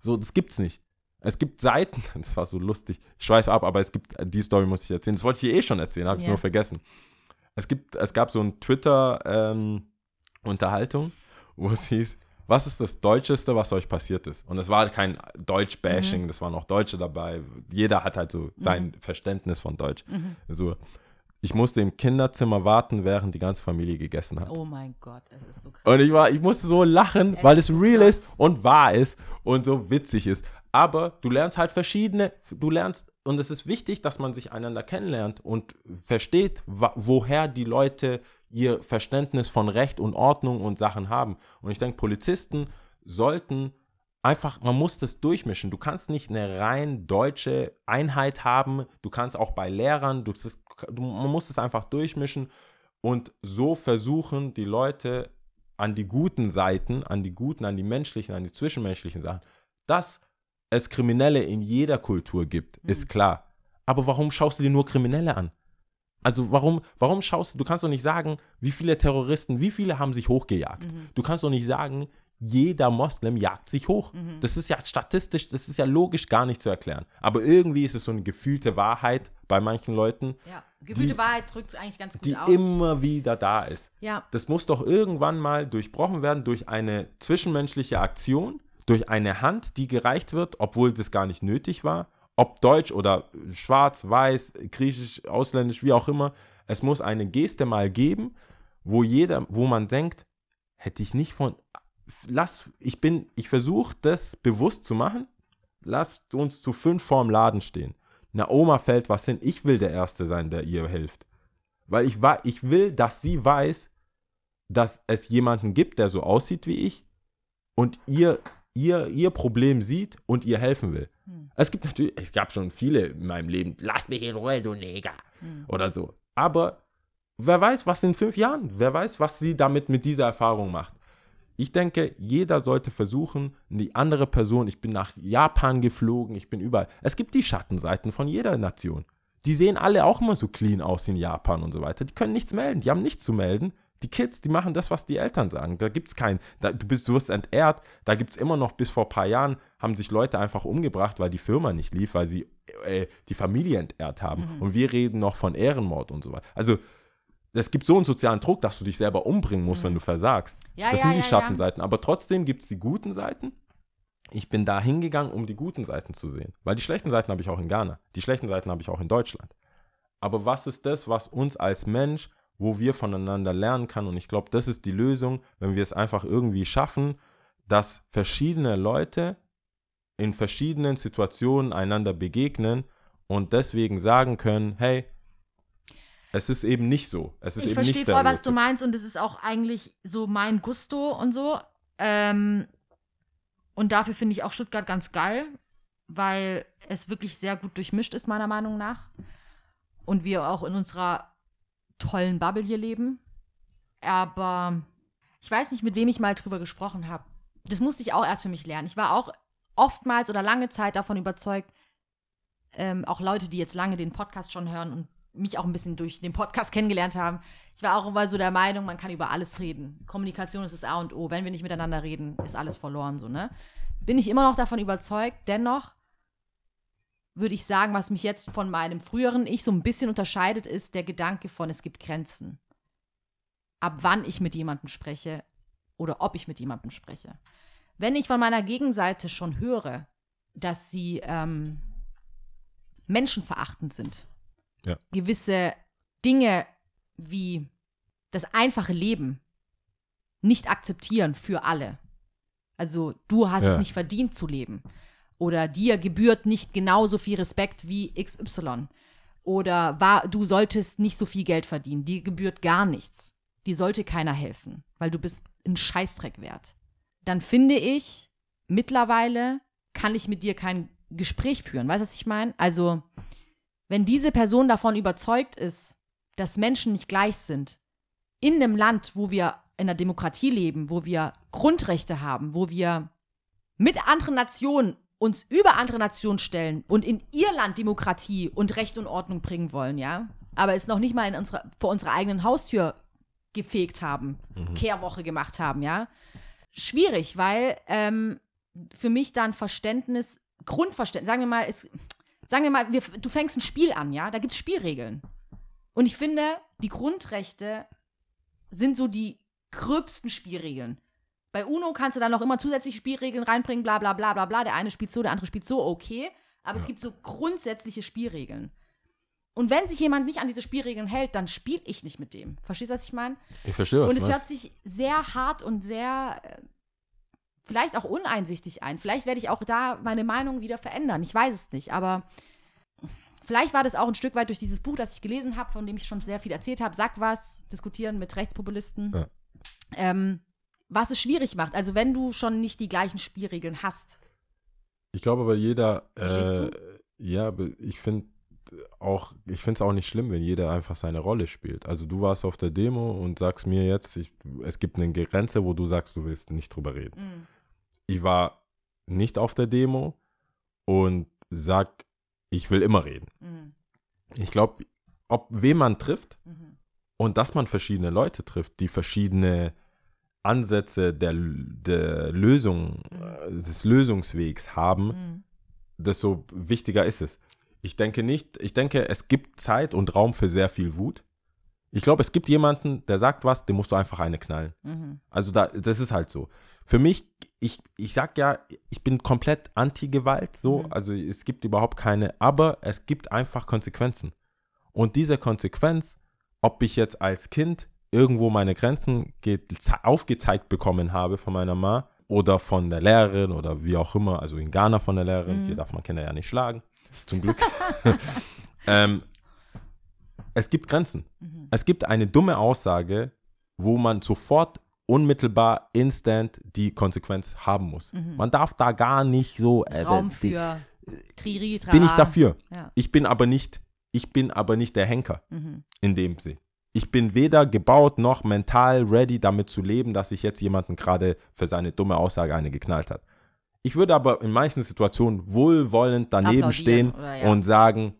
So, das gibt's nicht. Es gibt Seiten, das war so lustig, ich schweiß ab, aber es gibt, die Story muss ich erzählen. Das wollte ich hier eh schon erzählen, habe ich Ja. nur vergessen. Es gibt, es gab so ein Twitter-Unterhaltung, wo es hieß, was ist das Deutscheste, was euch passiert ist? Und es war kein Deutsch-Bashing, Mhm. das waren auch Deutsche dabei. Jeder hat halt so sein Verständnis von Deutsch. Mhm. So, ich musste im Kinderzimmer warten, während die ganze Familie gegessen hat. Oh mein Gott, es ist so krass. Und ich war, ich musste so lachen, Es weil es real ist und wahr ist und so witzig ist. Aber du lernst halt verschiedene, du lernst, und es ist wichtig, dass man sich einander kennenlernt und versteht, woher die Leute ihr Verständnis von Recht und Ordnung und Sachen haben. Und ich denke, Polizisten sollten einfach, man muss das durchmischen. Du kannst nicht eine rein deutsche Einheit haben. Du kannst auch bei Lehrern, du, du, man muss es einfach durchmischen und so versuchen, die Leute an die guten Seiten, an die guten, an die menschlichen, an die zwischenmenschlichen Sachen, dass es Kriminelle in jeder Kultur gibt, ist klar. Aber warum schaust du dir nur Kriminelle an? Also warum, warum schaust du, du kannst doch nicht sagen, wie viele Terroristen, wie viele haben sich hochgejagt. Du kannst doch nicht sagen, jeder Moslem jagt sich hoch. Das ist ja statistisch, das ist ja logisch gar nicht zu erklären. Aber irgendwie ist es so eine gefühlte Wahrheit bei manchen Leuten, Ja, gefühlte Die- Wahrheit drückt es eigentlich ganz gut die aus. immer wieder da ist. ja, Das muss doch irgendwann mal durchbrochen werden durch eine zwischenmenschliche Aktion, durch eine Hand, die gereicht wird, obwohl das gar nicht nötig war. Ob deutsch oder schwarz, weiß, griechisch, ausländisch, wie auch immer. Es muss eine Geste mal geben, wo jeder, wo man denkt, hätte ich nicht von, lass, ich bin, ich versuche das bewusst zu machen. Lasst uns zu fünf vorm Laden stehen. Einer Oma fällt was hin. Ich will der Erste sein, der ihr hilft. Weil ich, ich will, dass sie weiß, dass es jemanden gibt, der so aussieht wie ich und ihr, ihr, ihr Problem sieht und ihr helfen will. Es gibt natürlich, es gab schon viele in meinem Leben, lass mich in Ruhe, du Neger. Oder so. Aber wer weiß, was in fünf Jahren, wer weiß, was sie damit mit dieser Erfahrung macht. Ich denke, jeder sollte versuchen, die andere Person, ich bin nach Japan geflogen, ich bin überall. Es gibt die Schattenseiten von jeder Nation. Die sehen alle auch immer so clean aus in Japan und so weiter. Die können nichts melden, die haben nichts zu melden. Die Kids, die machen das, was die Eltern sagen. Da gibt es kein, da, du, bist, du wirst entehrt. Da gibt es immer noch, bis vor ein paar Jahren, haben sich Leute einfach umgebracht, weil die Firma nicht lief, weil sie äh, die Familie entehrt haben. Und wir reden noch von Ehrenmord und so weiter. Also, es gibt so einen sozialen Druck, dass du dich selber umbringen musst, wenn du versagst. Ja, das ja, sind die ja, ja. Schattenseiten. Aber trotzdem gibt es die guten Seiten. Ich bin da hingegangen, um die guten Seiten zu sehen. Weil die schlechten Seiten habe ich auch in Ghana. Die schlechten Seiten habe ich auch in Deutschland. Aber was ist das, was uns als Mensch, wo wir voneinander lernen kann? Und ich glaube, das ist die Lösung, wenn wir es einfach irgendwie schaffen, dass verschiedene Leute in verschiedenen Situationen einander begegnen und deswegen sagen können, hey, es ist eben nicht so. Es ist ich eben verstehe nicht voll, was du meinst und es ist auch eigentlich so mein Gusto und so. Ähm, und dafür finde ich auch Stuttgart ganz geil, weil es wirklich sehr gut durchmischt ist, meiner Meinung nach. Und wir auch in unserer tollen Bubble hier leben. Aber ich weiß nicht, mit wem ich mal drüber gesprochen habe. Das musste ich auch erst für mich lernen. Ich war auch oftmals oder lange Zeit davon überzeugt, ähm, auch Leute, die jetzt lange den Podcast schon hören und mich auch ein bisschen durch den Podcast kennengelernt haben. Ich war auch immer so der Meinung, man kann über alles reden. Kommunikation ist das A und O. Wenn wir nicht miteinander reden, ist alles verloren, so, ne? Bin ich immer noch davon überzeugt. Dennoch würde ich sagen, was mich jetzt von meinem früheren Ich so ein bisschen unterscheidet, ist der Gedanke von, es gibt Grenzen. Ab wann ich mit jemandem spreche oder ob ich mit jemandem spreche. Wenn ich von meiner Gegenseite schon höre, dass sie ähm, menschenverachtend sind, Ja. gewisse Dinge wie das einfache Leben nicht akzeptieren für alle. Also du hast Ja. es nicht verdient zu leben. Oder dir gebührt nicht genauso viel Respekt wie XY. Oder war, du solltest nicht so viel Geld verdienen. Dir gebührt gar nichts. Dir sollte keiner helfen, weil du bist ein Scheißdreck wert. Dann finde ich, mittlerweile kann ich mit dir kein Gespräch führen. Weißt du, was ich meine? Also, wenn diese Person davon überzeugt ist, dass Menschen nicht gleich sind, in einem Land, wo wir in einer Demokratie leben, wo wir Grundrechte haben, wo wir mit anderen Nationen uns über andere Nationen stellen und in ihr Land Demokratie und Recht und Ordnung bringen wollen, ja, aber es noch nicht mal in unserer, vor unserer eigenen Haustür gefegt haben, Kehrwoche gemacht haben, ja. Schwierig, weil ähm, für mich dann Verständnis, Grundverständnis, sagen wir mal, es, sagen wir mal, wir, du fängst ein Spiel an, ja, da gibt es Spielregeln. Und ich finde, die Grundrechte sind so die gröbsten Spielregeln. Bei UNO kannst du dann noch immer zusätzliche Spielregeln reinbringen, bla bla bla bla bla. Der eine spielt so, der andere spielt so, okay. Aber es gibt so grundsätzliche Spielregeln. Und wenn sich jemand nicht an diese Spielregeln hält, dann spiele ich nicht mit dem. Verstehst du, was ich meine? Ich verstehe, was Und es hört sich sehr hart und sehr, äh, vielleicht auch uneinsichtig ein. Vielleicht werde ich auch da meine Meinung wieder verändern. Ich weiß es nicht. Aber vielleicht war das auch ein Stück weit durch dieses Buch, das ich gelesen habe, von dem ich schon sehr viel erzählt habe. Sag was, diskutieren mit Rechtspopulisten. Ja. Ähm, was es schwierig macht. Also wenn du schon nicht die gleichen Spielregeln hast. Ich glaube aber jeder, äh, ja, ich finde auch, ich finde es auch nicht schlimm, wenn jeder einfach seine Rolle spielt. Also du warst auf der Demo und sagst mir jetzt, ich, es gibt eine Grenze, wo du sagst, du willst nicht drüber reden. Ich war nicht auf der Demo und sag, ich will immer reden. Mhm. Ich glaube, ob wen man trifft Mhm. und dass man verschiedene Leute trifft, die verschiedene Ansätze der, der Lösung, äh, des Lösungswegs haben, Mhm. desto wichtiger ist es. Ich denke nicht, ich denke, es gibt Zeit und Raum für sehr viel Wut. Ich glaube, es gibt jemanden, der sagt was, dem musst du einfach eine knallen. Mhm. Also da, das ist halt so. Für mich, ich, ich sag ja, ich bin komplett anti-Gewalt, so, Mhm. also es gibt überhaupt keine, aber es gibt einfach Konsequenzen. Und diese Konsequenz, ob ich jetzt als Kind irgendwo meine Grenzen ge- aufgezeigt bekommen habe von meiner Ma oder von der Lehrerin oder wie auch immer, also in Ghana von der Lehrerin, hier darf man Kinder ja nicht schlagen, zum Glück. ähm, es gibt Grenzen. Es gibt eine dumme Aussage, wo man sofort unmittelbar, instant die Konsequenz haben muss. Man darf da gar nicht so. äh, Raum die- für Triri, bin ich dafür. Ja. Ich bin aber nicht, ich bin aber nicht der Henker Mhm. in dem Sinn. Ich bin weder gebaut noch mental ready, damit zu leben, dass ich jetzt jemanden gerade für seine dumme Aussage eine geknallt hat. Ich würde aber in manchen Situationen wohlwollend daneben stehen ja. und sagen,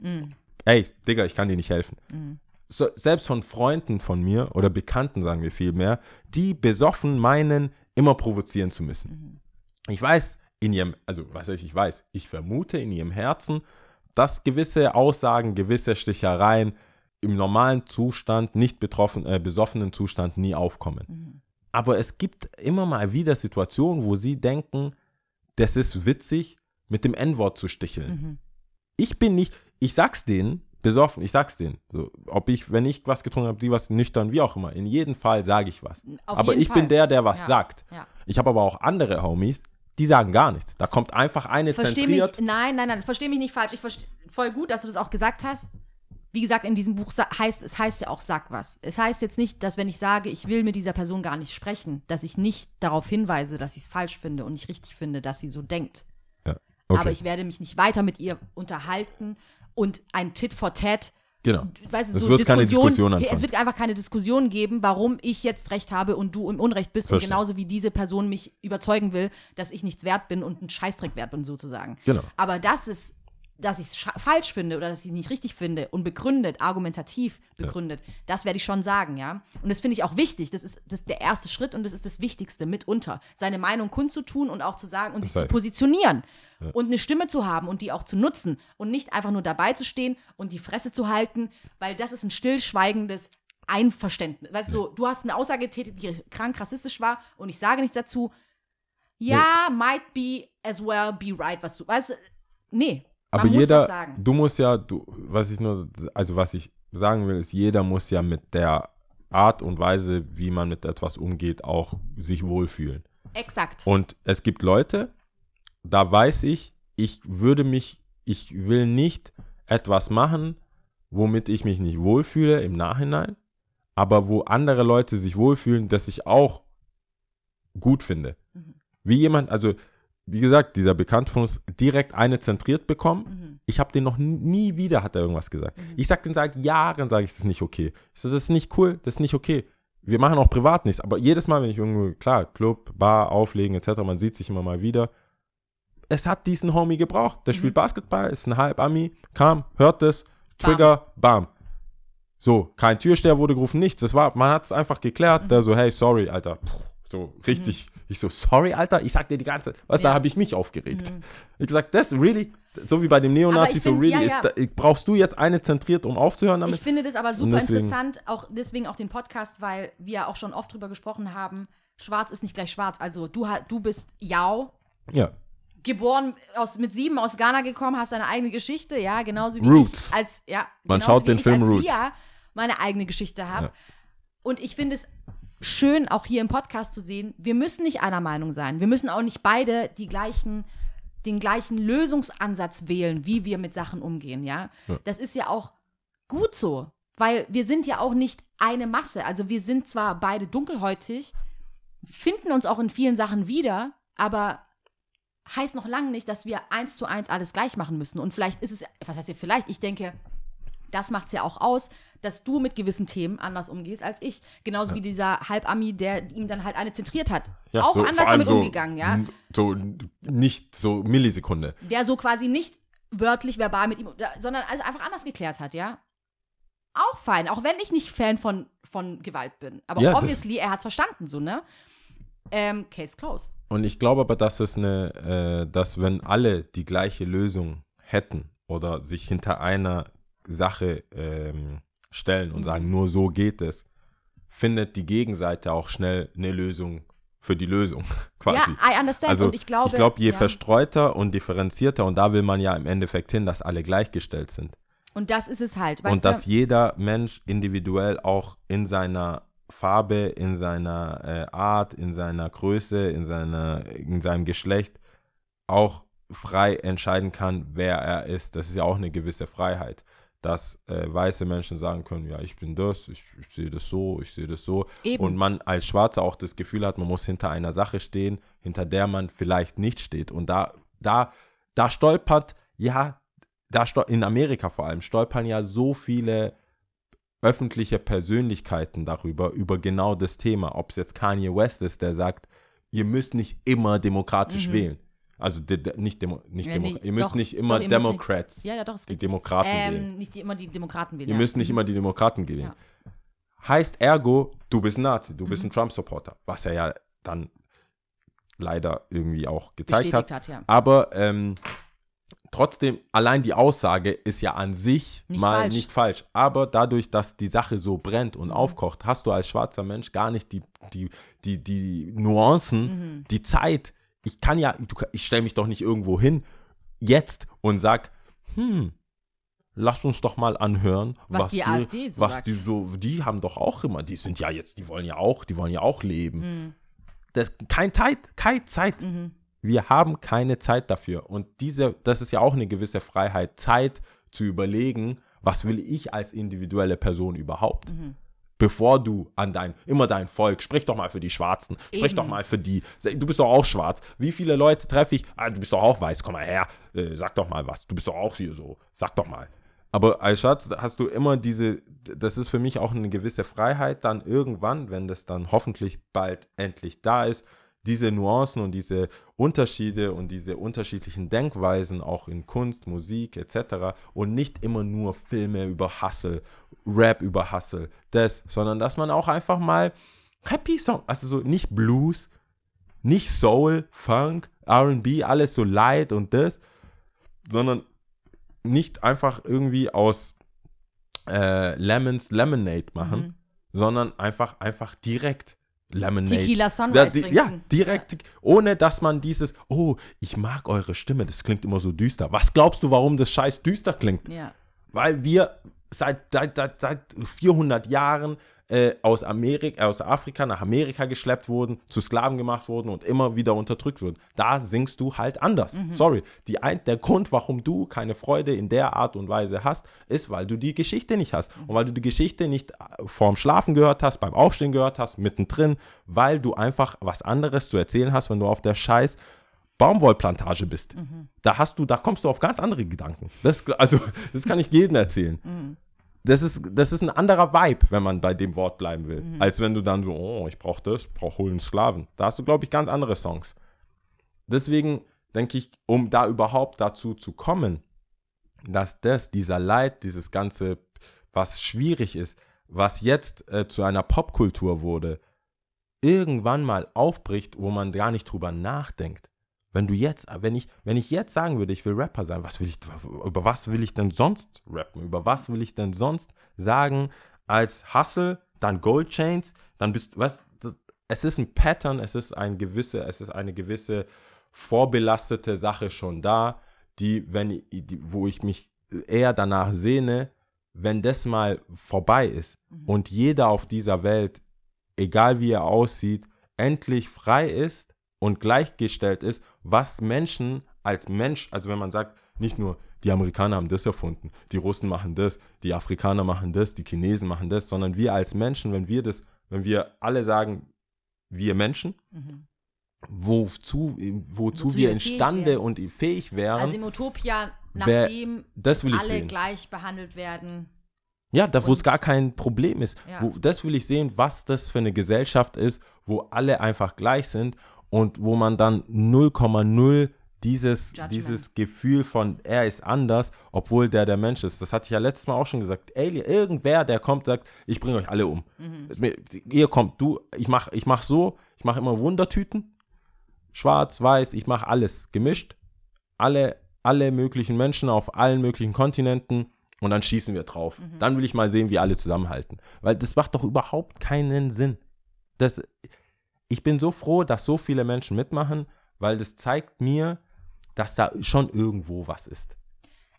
Mhm. ey, Digga, ich kann dir nicht helfen. Mhm. So, selbst von Freunden von mir oder Bekannten, sagen wir vielmehr, die besoffen meinen, immer provozieren zu müssen. Mhm. Ich weiß in ihrem, also was heißt ich weiß, ich vermute in ihrem Herzen, dass gewisse Aussagen, gewisse Stichereien im normalen Zustand, nicht betroffen, äh, besoffenen Zustand nie aufkommen. Mhm. Aber es gibt immer mal wieder Situationen, wo sie denken, das ist witzig, mit dem N-Wort zu sticheln. Mhm. Ich bin nicht, ich sag's denen, besoffen, ich sag's denen. So, ob ich, wenn ich was getrunken habe, sie was nüchtern, wie auch immer. In jedem Fall sage ich was. Auf aber ich Fall. bin der, der was Ja. sagt. Ja. Ich habe aber auch andere Homies, die sagen gar nichts. Da kommt einfach eine Versteh mich, zentriert. nein, nein, nein, versteh mich nicht falsch. Ich verstehe voll gut, dass du das auch gesagt hast. Wie gesagt, in diesem Buch heißt es heißt ja auch sag was. Es heißt jetzt nicht, dass wenn ich sage, ich will mit dieser Person gar nicht sprechen, dass ich nicht darauf hinweise, dass ich es falsch finde und nicht richtig finde, dass sie so denkt. Ja, okay. Aber ich werde mich nicht weiter mit ihr unterhalten und ein Tit for Tat genau. weißt du, Es so wird keine Diskussion, Diskussion es anfangen. wird einfach keine Diskussion geben, warum ich jetzt recht habe und du im Unrecht bist. Verstehe. Und genauso wie diese Person mich überzeugen will, dass ich nichts wert bin und ein Scheißdreck wert bin, sozusagen. Genau. Aber das ist, dass ich es falsch finde oder dass ich es nicht richtig finde und begründet, argumentativ begründet, das werde ich schon sagen, ja. Und das finde ich auch wichtig. Das ist, das ist der erste Schritt und das ist das Wichtigste mitunter. Seine Meinung kundzutun und auch zu sagen und sich sei- zu positionieren und eine Stimme zu haben und die auch zu nutzen und nicht einfach nur dabei zu stehen und die Fresse zu halten, weil das ist ein stillschweigendes Einverständnis. Weißt du, so, du hast eine Aussage getätigt, die krank rassistisch war und ich sage nichts dazu. Ja, might be as well be right, was du, weißt du, nee. Aber muss jeder, du musst ja, du, was ich nur, also was ich sagen will, ist, jeder muss ja mit der Art und Weise, wie man mit etwas umgeht, auch sich wohlfühlen. Exakt. Und es gibt Leute, da weiß ich, ich würde mich, ich will nicht etwas machen, womit ich mich nicht wohlfühle im Nachhinein, aber wo andere Leute sich wohlfühlen, das ich auch gut finde. Mhm. Wie jemand, also wie gesagt, dieser Bekannte von uns direkt eine zentriert bekommen. Mhm. Ich habe den noch nie, wieder, hat er irgendwas gesagt. Ich sag den seit Jahren, sage ich, das ist nicht okay. Ich so, das ist nicht cool, das ist nicht okay. Wir machen auch privat nichts, aber jedes Mal, wenn ich irgendwo, klar, Club, Bar, Auflegen etc., man sieht sich immer mal wieder. Es hat diesen Homie gebraucht. Der spielt Basketball, ist ein Halb-Ami, kam, hört es, Trigger, bam. So, kein Türsteher wurde gerufen, nichts. Das war, man hat es einfach geklärt. Der so, hey, sorry, Alter. Puh, so richtig. Ich so, sorry, Alter. Ich sag dir die ganze, was, da Ja. habe ich mich aufgeregt. Ich gesagt, das, really? So wie bei dem Neonazi, so find, really, ja, ist ja. da, brauchst du jetzt eine zentriert, um aufzuhören damit? Ich finde das aber super deswegen- interessant, auch deswegen auch den Podcast, weil wir auch schon oft drüber gesprochen haben. Schwarz ist nicht gleich schwarz. Also du, du bist Yao, ja. geboren aus, mit sieben aus Ghana gekommen, hast deine eigene Geschichte, ja, genauso wie Roots. ich als, ja, Man schaut den Film Roots. Meine eigene Geschichte habe. Ja. Und ich finde es schön, auch hier im Podcast zu sehen, wir müssen nicht einer Meinung sein. Wir müssen auch nicht beide die gleichen, den gleichen Lösungsansatz wählen, wie wir mit Sachen umgehen, ja. Das ist ja auch gut so, weil wir sind ja auch nicht eine Masse. Also wir sind zwar beide dunkelhäutig, finden uns auch in vielen Sachen wieder, aber heißt noch lange nicht, dass wir eins zu eins alles gleich machen müssen. Und vielleicht ist es, was heißt hier vielleicht, ich denke, das macht es ja auch aus, dass du mit gewissen Themen anders umgehst als ich. Genauso wie dieser Halbami, der ihm dann halt eine zentriert hat. ja auch so, anders damit so, umgegangen, ja. So nicht so Millisekunde. Der so quasi nicht wörtlich, verbal mit ihm, sondern also einfach anders geklärt hat, ja. Auch fein, auch wenn ich nicht Fan von, von Gewalt bin. Aber Ja, obviously, er hat es verstanden, so, ne? Ähm, Case closed. Und ich glaube aber, dass es eine, äh, dass wenn alle die gleiche Lösung hätten oder sich hinter einer Sache ähm, stellen und sagen, nur so geht es, findet die Gegenseite auch schnell eine Lösung für die Lösung, quasi. Ja, I understand. Also und ich glaube, ich glaube, je ja. verstreuter und differenzierter, und da will man ja im Endeffekt hin, dass alle gleichgestellt sind. Und das ist es halt. Und dass du? jeder Mensch individuell auch in seiner Farbe, in seiner äh, Art, in seiner Größe, in, seiner, in seinem Geschlecht auch frei entscheiden kann, wer er ist. Das ist ja auch eine gewisse Freiheit, dass äh, weiße Menschen sagen können, ja, ich bin das, ich, ich sehe das so, ich sehe das so. Eben. Und man als Schwarzer auch das Gefühl hat, man muss hinter einer Sache stehen, hinter der man vielleicht nicht steht. Und da, da, da stolpert, ja, da stol in Amerika vor allem stolpern ja so viele öffentliche Persönlichkeiten darüber, über genau das Thema. Ob es jetzt Kanye West ist, der sagt, ihr müsst nicht immer demokratisch wählen. Also de, de, nicht, Demo, nicht Ja, Demo, Mhm. nee, ihr müsst doch, nicht doch, immer ihr müsst nicht- Democrats, Ja, ja, doch, ist die richtig. Demokraten wählen. ähm, nicht die, immer die Demokraten wählen. Ihr ja. müsst nicht immer die Demokraten wählen. Ja. Heißt ergo, du bist ein Nazi, du Mhm. bist ein Trump-Supporter, was er ja dann leider irgendwie auch gezeigt Bestätigt hat. hat, ja. Aber ähm, trotzdem, allein die Aussage ist ja an sich Nicht mal falsch. nicht falsch. Aber dadurch, dass die Sache so brennt Mhm. und aufkocht, hast du als schwarzer Mensch gar nicht die, die, die, die Nuancen, Mhm. die Zeit. Ich kann ja, du, ich stelle mich doch nicht irgendwo hin jetzt und sag, hm, lass uns doch mal anhören, Was was, die AfD so was sagt. die so, die haben doch auch immer, die sind ja jetzt, die wollen ja auch, die wollen ja auch leben. Mhm. Das, kein Zeit, keine Zeit. Wir haben keine Zeit dafür. Und diese, das ist ja auch eine gewisse Freiheit, Zeit zu überlegen, was will ich als individuelle Person überhaupt? Mhm. Bevor du an dein, immer dein Volk, sprich doch mal für die Schwarzen, sprich Eben. doch mal für die, du bist doch auch schwarz. Wie viele Leute treffe ich? Ah, du bist doch auch weiß, komm mal her, äh, sag doch mal was, du bist doch auch hier so, sag doch mal. Aber als Schatz hast du immer diese, das ist für mich auch eine gewisse Freiheit, dann irgendwann, wenn das dann hoffentlich bald endlich da ist, diese Nuancen und diese Unterschiede und diese unterschiedlichen Denkweisen auch in Kunst, Musik etc. und nicht immer nur Filme über Hustle, Rap über Hustle, das, sondern dass man auch einfach mal Happy Song, also so nicht Blues, nicht Soul, Funk, R&B, alles so light und das, sondern nicht einfach irgendwie aus äh, Lemons Lemonade machen, sondern einfach, einfach direkt Lemonade. Tequila Sunrise Ja, di- ja, direkt, ohne dass man dieses, oh, ich mag eure Stimme, das klingt immer so düster. Was glaubst du, warum das scheiß düster klingt? Ja. Weil wir seit, seit, seit, seit 400 Jahren äh, aus, Amerika, aus Afrika nach Amerika geschleppt wurden, zu Sklaven gemacht wurden und immer wieder unterdrückt wurden. Da singst du halt anders. Sorry. Die ein, der Grund, warum du keine Freude in der Art und Weise hast, ist, weil du die Geschichte nicht hast. Und weil du die Geschichte nicht äh, vorm Schlafen gehört hast, beim Aufstehen gehört hast, mittendrin, weil du einfach was anderes zu erzählen hast, wenn du auf der scheiß Baumwollplantage bist. Da hast du, da kommst du auf ganz andere Gedanken. Das, also, das kann ich jedem erzählen. Das ist, das ist ein anderer Vibe, wenn man bei dem Wort bleiben will, als wenn du dann so, oh, ich brauche das, brauche holen Sklaven. Da hast du, glaube ich, ganz andere Songs. Deswegen denke ich, um da überhaupt dazu zu kommen, dass das, dieser Leid, dieses ganze, was schwierig ist, was jetzt äh, zu einer Popkultur wurde, irgendwann mal aufbricht, wo man gar nicht drüber nachdenkt. Wenn du jetzt, wenn ich, wenn ich jetzt sagen würde, ich will Rapper sein, was will ich, über was will ich denn sonst rappen? Über was will ich denn sonst sagen als Hustle, dann Gold Chains, dann bist, was, das, es ist ein Pattern, es ist ein gewisse, es ist eine gewisse vorbelastete Sache schon da, die, wenn, die, wo ich mich eher danach sehne, wenn das mal vorbei ist und jeder auf dieser Welt, egal wie er aussieht, endlich frei ist und gleichgestellt ist, was Menschen als Mensch, also wenn man sagt, nicht nur die Amerikaner haben das erfunden, die Russen machen das, die Afrikaner machen das, die Chinesen machen das, sondern wir als Menschen, wenn wir das, wenn wir alle sagen, wir Menschen, wozu, wozu, Wozu wir imstande und fähig wären, Also im Utopia, nachdem das will ich alle sehen. gleich behandelt werden. Ja, da wo es gar kein Problem ist. Ja. Wo, das will ich sehen, was das für eine Gesellschaft ist, wo alle einfach gleich sind und wo man dann 0,0 dieses, Judgment. dieses Gefühl von er ist anders, obwohl der der Mensch ist. Das hatte ich ja letztes Mal auch schon gesagt. Alien, irgendwer, der kommt, sagt, ich bringe euch alle um. Mhm. Ihr kommt, du, ich mach, ich mach so, ich mache immer Wundertüten, schwarz, weiß, ich mache alles gemischt, alle, alle möglichen Menschen auf allen möglichen Kontinenten und dann schießen wir drauf. Dann will ich mal sehen, wie alle zusammenhalten. Weil das macht doch überhaupt keinen Sinn. Das, ich bin so froh, dass so viele Menschen mitmachen, weil das zeigt mir, dass da schon irgendwo was ist.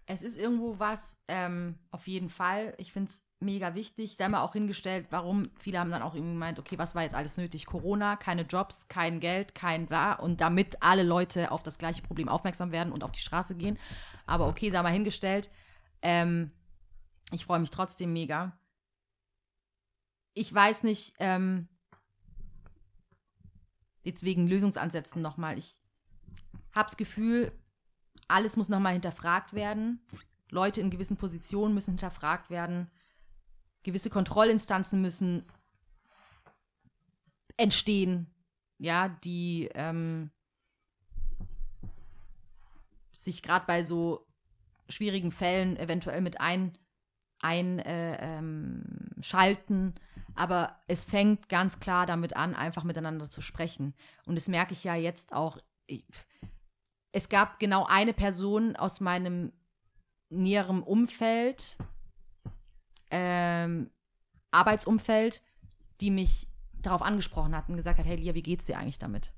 Es ist irgendwo was, ähm, auf jeden Fall. Ich finde es mega wichtig. Sei mal auch hingestellt, warum viele haben dann auch irgendwie gemeint, okay, was war jetzt alles nötig? Corona, keine Jobs, kein Geld, kein bla. Und damit alle Leute auf das gleiche Problem aufmerksam werden und auf die Straße gehen. Aber okay, sei mal hingestellt. Ähm, ich freue mich trotzdem mega. Ich weiß nicht, ähm, jetzt wegen Lösungsansätzen nochmal. Ich habe das Gefühl, alles muss nochmal hinterfragt werden. Leute in gewissen Positionen müssen hinterfragt werden. Gewisse Kontrollinstanzen müssen entstehen, ja, die ähm, sich gerade bei so schwierigen Fällen eventuell mit ein, ein äh, ähm. Aber es fängt ganz klar damit an, einfach miteinander zu sprechen. Und das merke ich ja jetzt auch. Es gab genau eine Person aus meinem näheren Umfeld, ähm, Arbeitsumfeld, die mich darauf angesprochen hat und gesagt hat, hey Lia, wie geht's dir eigentlich damit?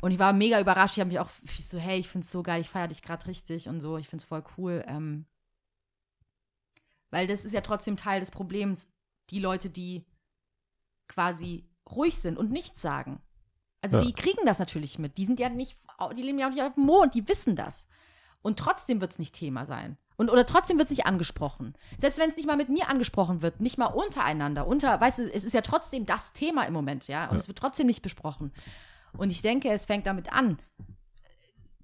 Und ich war mega überrascht. Ich habe mich auch so, hey, ich find's so geil, ich feiere dich gerade richtig und so, ich find's voll cool. Ähm, weil das ist ja trotzdem Teil des Problems, die Leute, die quasi ruhig sind und nichts sagen. Also Ja. die kriegen das natürlich mit. Die sind ja nicht, die leben ja auch nicht auf dem Mond, die wissen das. Und trotzdem wird es nicht Thema sein. Und, oder trotzdem wird es nicht angesprochen. Selbst wenn es nicht mal mit mir angesprochen wird, nicht mal untereinander. Unter, weißt du, es ist ja trotzdem das Thema im Moment, ja. Und es wird trotzdem nicht besprochen. Und ich denke, es fängt damit an,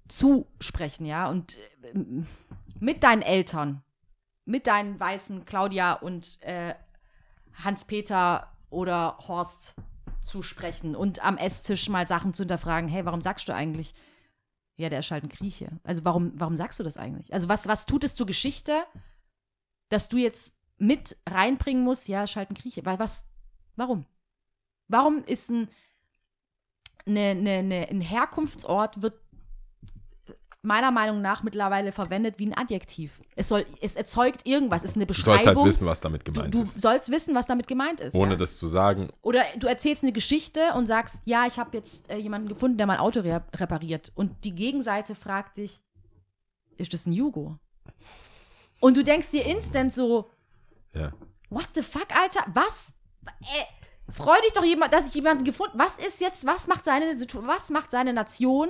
zu sprechen, ja. Und äh, mit deinen Eltern, mit deinen weißen Claudia und äh, Hans-Peter oder Horst zu sprechen und am Esstisch mal Sachen zu hinterfragen. Hey, warum sagst du eigentlich? Ja, der ist halt ein Grieche. Also warum, warum sagst du das eigentlich? Also was, was tut es zur Geschichte, dass du jetzt mit reinbringen musst? Ja, ist halt ein Grieche. Weil was, warum? Warum ist ein, ne, ne, ne, ein Herkunftsort wird meiner Meinung nach mittlerweile verwendet wie ein Adjektiv. Es, soll, es erzeugt irgendwas, es ist eine Du sollst Beschreibung. halt wissen, was damit gemeint du ist. sollst wissen, was damit gemeint ist. Ohne ja. das zu sagen. Oder du erzählst eine Geschichte und sagst, ja, ich habe jetzt äh, jemanden gefunden, der mein Auto re repariert. Und die Gegenseite fragt dich, ist das ein Jugo? Und du denkst dir instant so, Ja. what the fuck, Alter? Was? Äh, freu dich doch jemand, dass ich jemanden gefunden. Was ist jetzt, was macht seine was macht seine Nation?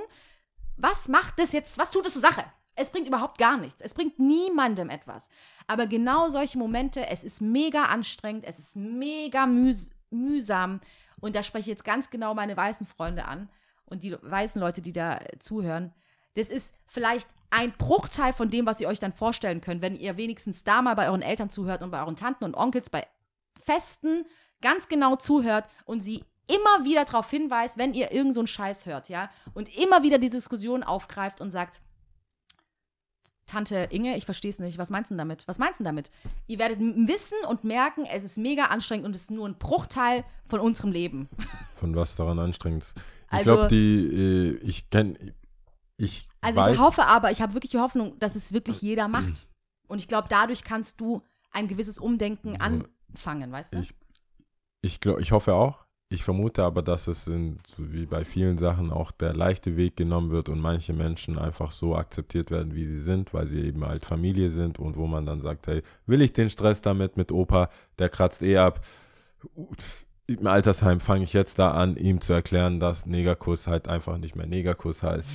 Was macht das jetzt? Was tut es zur Sache? Es bringt überhaupt gar nichts. Es bringt niemandem etwas. Aber genau solche Momente, es ist mega anstrengend, es ist mega mühs mühsam. Und da spreche ich jetzt ganz genau meine weißen Freunde an und die weißen Leute, die da äh, zuhören. Das ist vielleicht ein Bruchteil von dem, was ihr euch dann vorstellen könnt, wenn ihr wenigstens da mal bei euren Eltern zuhört und bei euren Tanten und Onkels, bei Festen ganz genau zuhört und sie immer wieder darauf hinweist, wenn ihr irgend so einen Scheiß hört, ja, und immer wieder die Diskussion aufgreift und sagt, Tante Inge, ich verstehe es nicht. Was meinst du denn damit? Was meinst du damit? Ihr werdet wissen und merken, es ist mega anstrengend und es ist nur ein Bruchteil von unserem Leben. Von was daran anstrengend ist. Ich Also- glaube, die, äh, ich kenne, ich Also weiß, ich hoffe aber, ich habe wirklich die Hoffnung, dass es wirklich jeder macht. Und ich glaube, dadurch kannst du ein gewisses Umdenken anfangen, weißt du? Ich, ich, glaub, ich hoffe auch. Ich vermute aber, dass es in, so wie bei vielen Sachen auch der leichte Weg genommen wird und manche Menschen einfach so akzeptiert werden, wie sie sind, weil sie eben halt Familie sind und wo man dann sagt, hey, will ich den Stress damit mit Opa, der kratzt eh ab. Im Altersheim fange ich jetzt da an, ihm zu erklären, dass Negerkuss halt einfach nicht mehr Negerkuss heißt.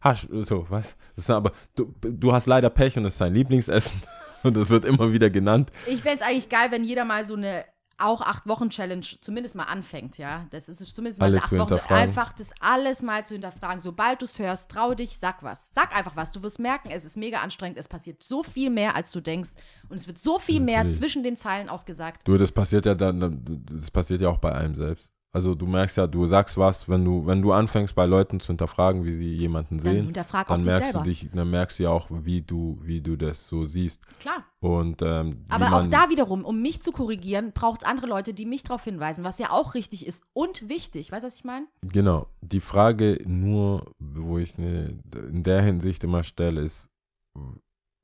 Hasch, so, was? Aber, du, du hast leider Pech und es ist sein Lieblingsessen und es wird immer wieder genannt. Ich fände es eigentlich geil, wenn jeder mal so eine auch acht Wochen Challenge zumindest mal anfängt, ja. Das ist zumindest mal Alle acht zu Wochen einfach das alles mal zu hinterfragen. Sobald du es hörst, trau dich, sag was. Sag einfach was. Du wirst merken, es ist mega anstrengend. Es passiert so viel mehr, als du denkst. Und es wird so viel mehr Natürlich. zwischen den Zeilen auch gesagt. Du, das passiert ja dann, das passiert ja auch bei einem selbst. Also du merkst ja, du sagst was, wenn du, wenn du anfängst bei Leuten zu hinterfragen, wie sie jemanden Dann sehen, dann dich merkst selber. du dich, dann merkst du ja auch, wie du, wie du das so siehst. Klar. Und ähm, Aber man, auch da wiederum, um mich zu korrigieren, braucht es andere Leute, die mich darauf hinweisen, was ja auch richtig ist und wichtig. Weißt du, was ich meine? Genau. Die Frage nur, wo ich ne, in der Hinsicht immer stelle, ist,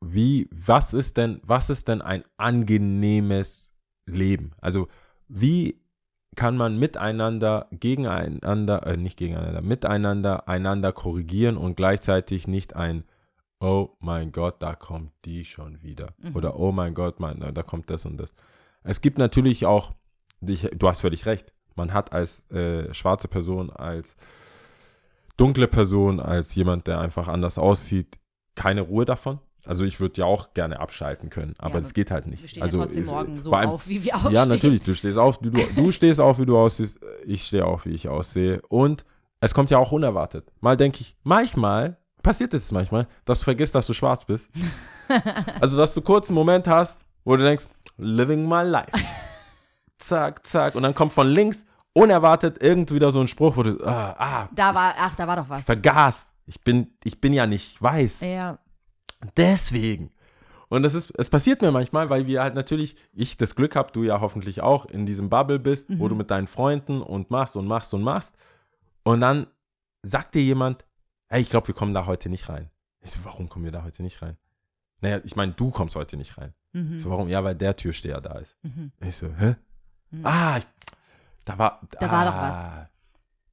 wie, was ist denn, was ist denn ein angenehmes Leben? Also, wie kann man miteinander, gegeneinander, äh, nicht gegeneinander, miteinander einander korrigieren und gleichzeitig nicht ein Oh mein Gott, da kommt die schon wieder. Oder oh mein Gott, mein, da kommt das und das. Es gibt natürlich auch, du hast völlig recht, man hat als äh, schwarze Person, als dunkle Person, als jemand, der einfach anders aussieht, keine Ruhe davon. Also ich würde ja auch gerne abschalten können, aber aber es geht halt nicht. Wir stehen also ja trotzdem ich- morgen so allem- auf, wie wir aufstehen. Ja, natürlich, du stehst auf, wie du, du stehst auf, wie du aussiehst, ich stehe auf, wie ich aussehe und es kommt ja auch unerwartet. Mal denke ich, manchmal passiert es manchmal, dass du vergisst, dass du schwarz bist. also, dass du kurz einen Moment hast, wo du denkst, living my life. zack, zack. Und dann kommt von links unerwartet irgend wieder so ein Spruch, wo du, ah, ah Da war, ach, da war doch was. vergaß. Ich bin, ich bin ja nicht weiß. Ja, Deswegen. Und das ist, es passiert mir manchmal, weil wir halt natürlich, ich das Glück habe, du ja hoffentlich auch in diesem Bubble bist, wo du mit deinen Freunden und machst und machst und machst. Und dann sagt dir jemand, hey, ich glaube, wir kommen da heute nicht rein. Ich so, warum kommen wir da heute nicht rein? Naja, ich meine, du kommst heute nicht rein. Mhm. Ich So, warum? Ja, weil der Türsteher da ist. Ich so, hä? Ah, ich, da war, Da ah, war doch was.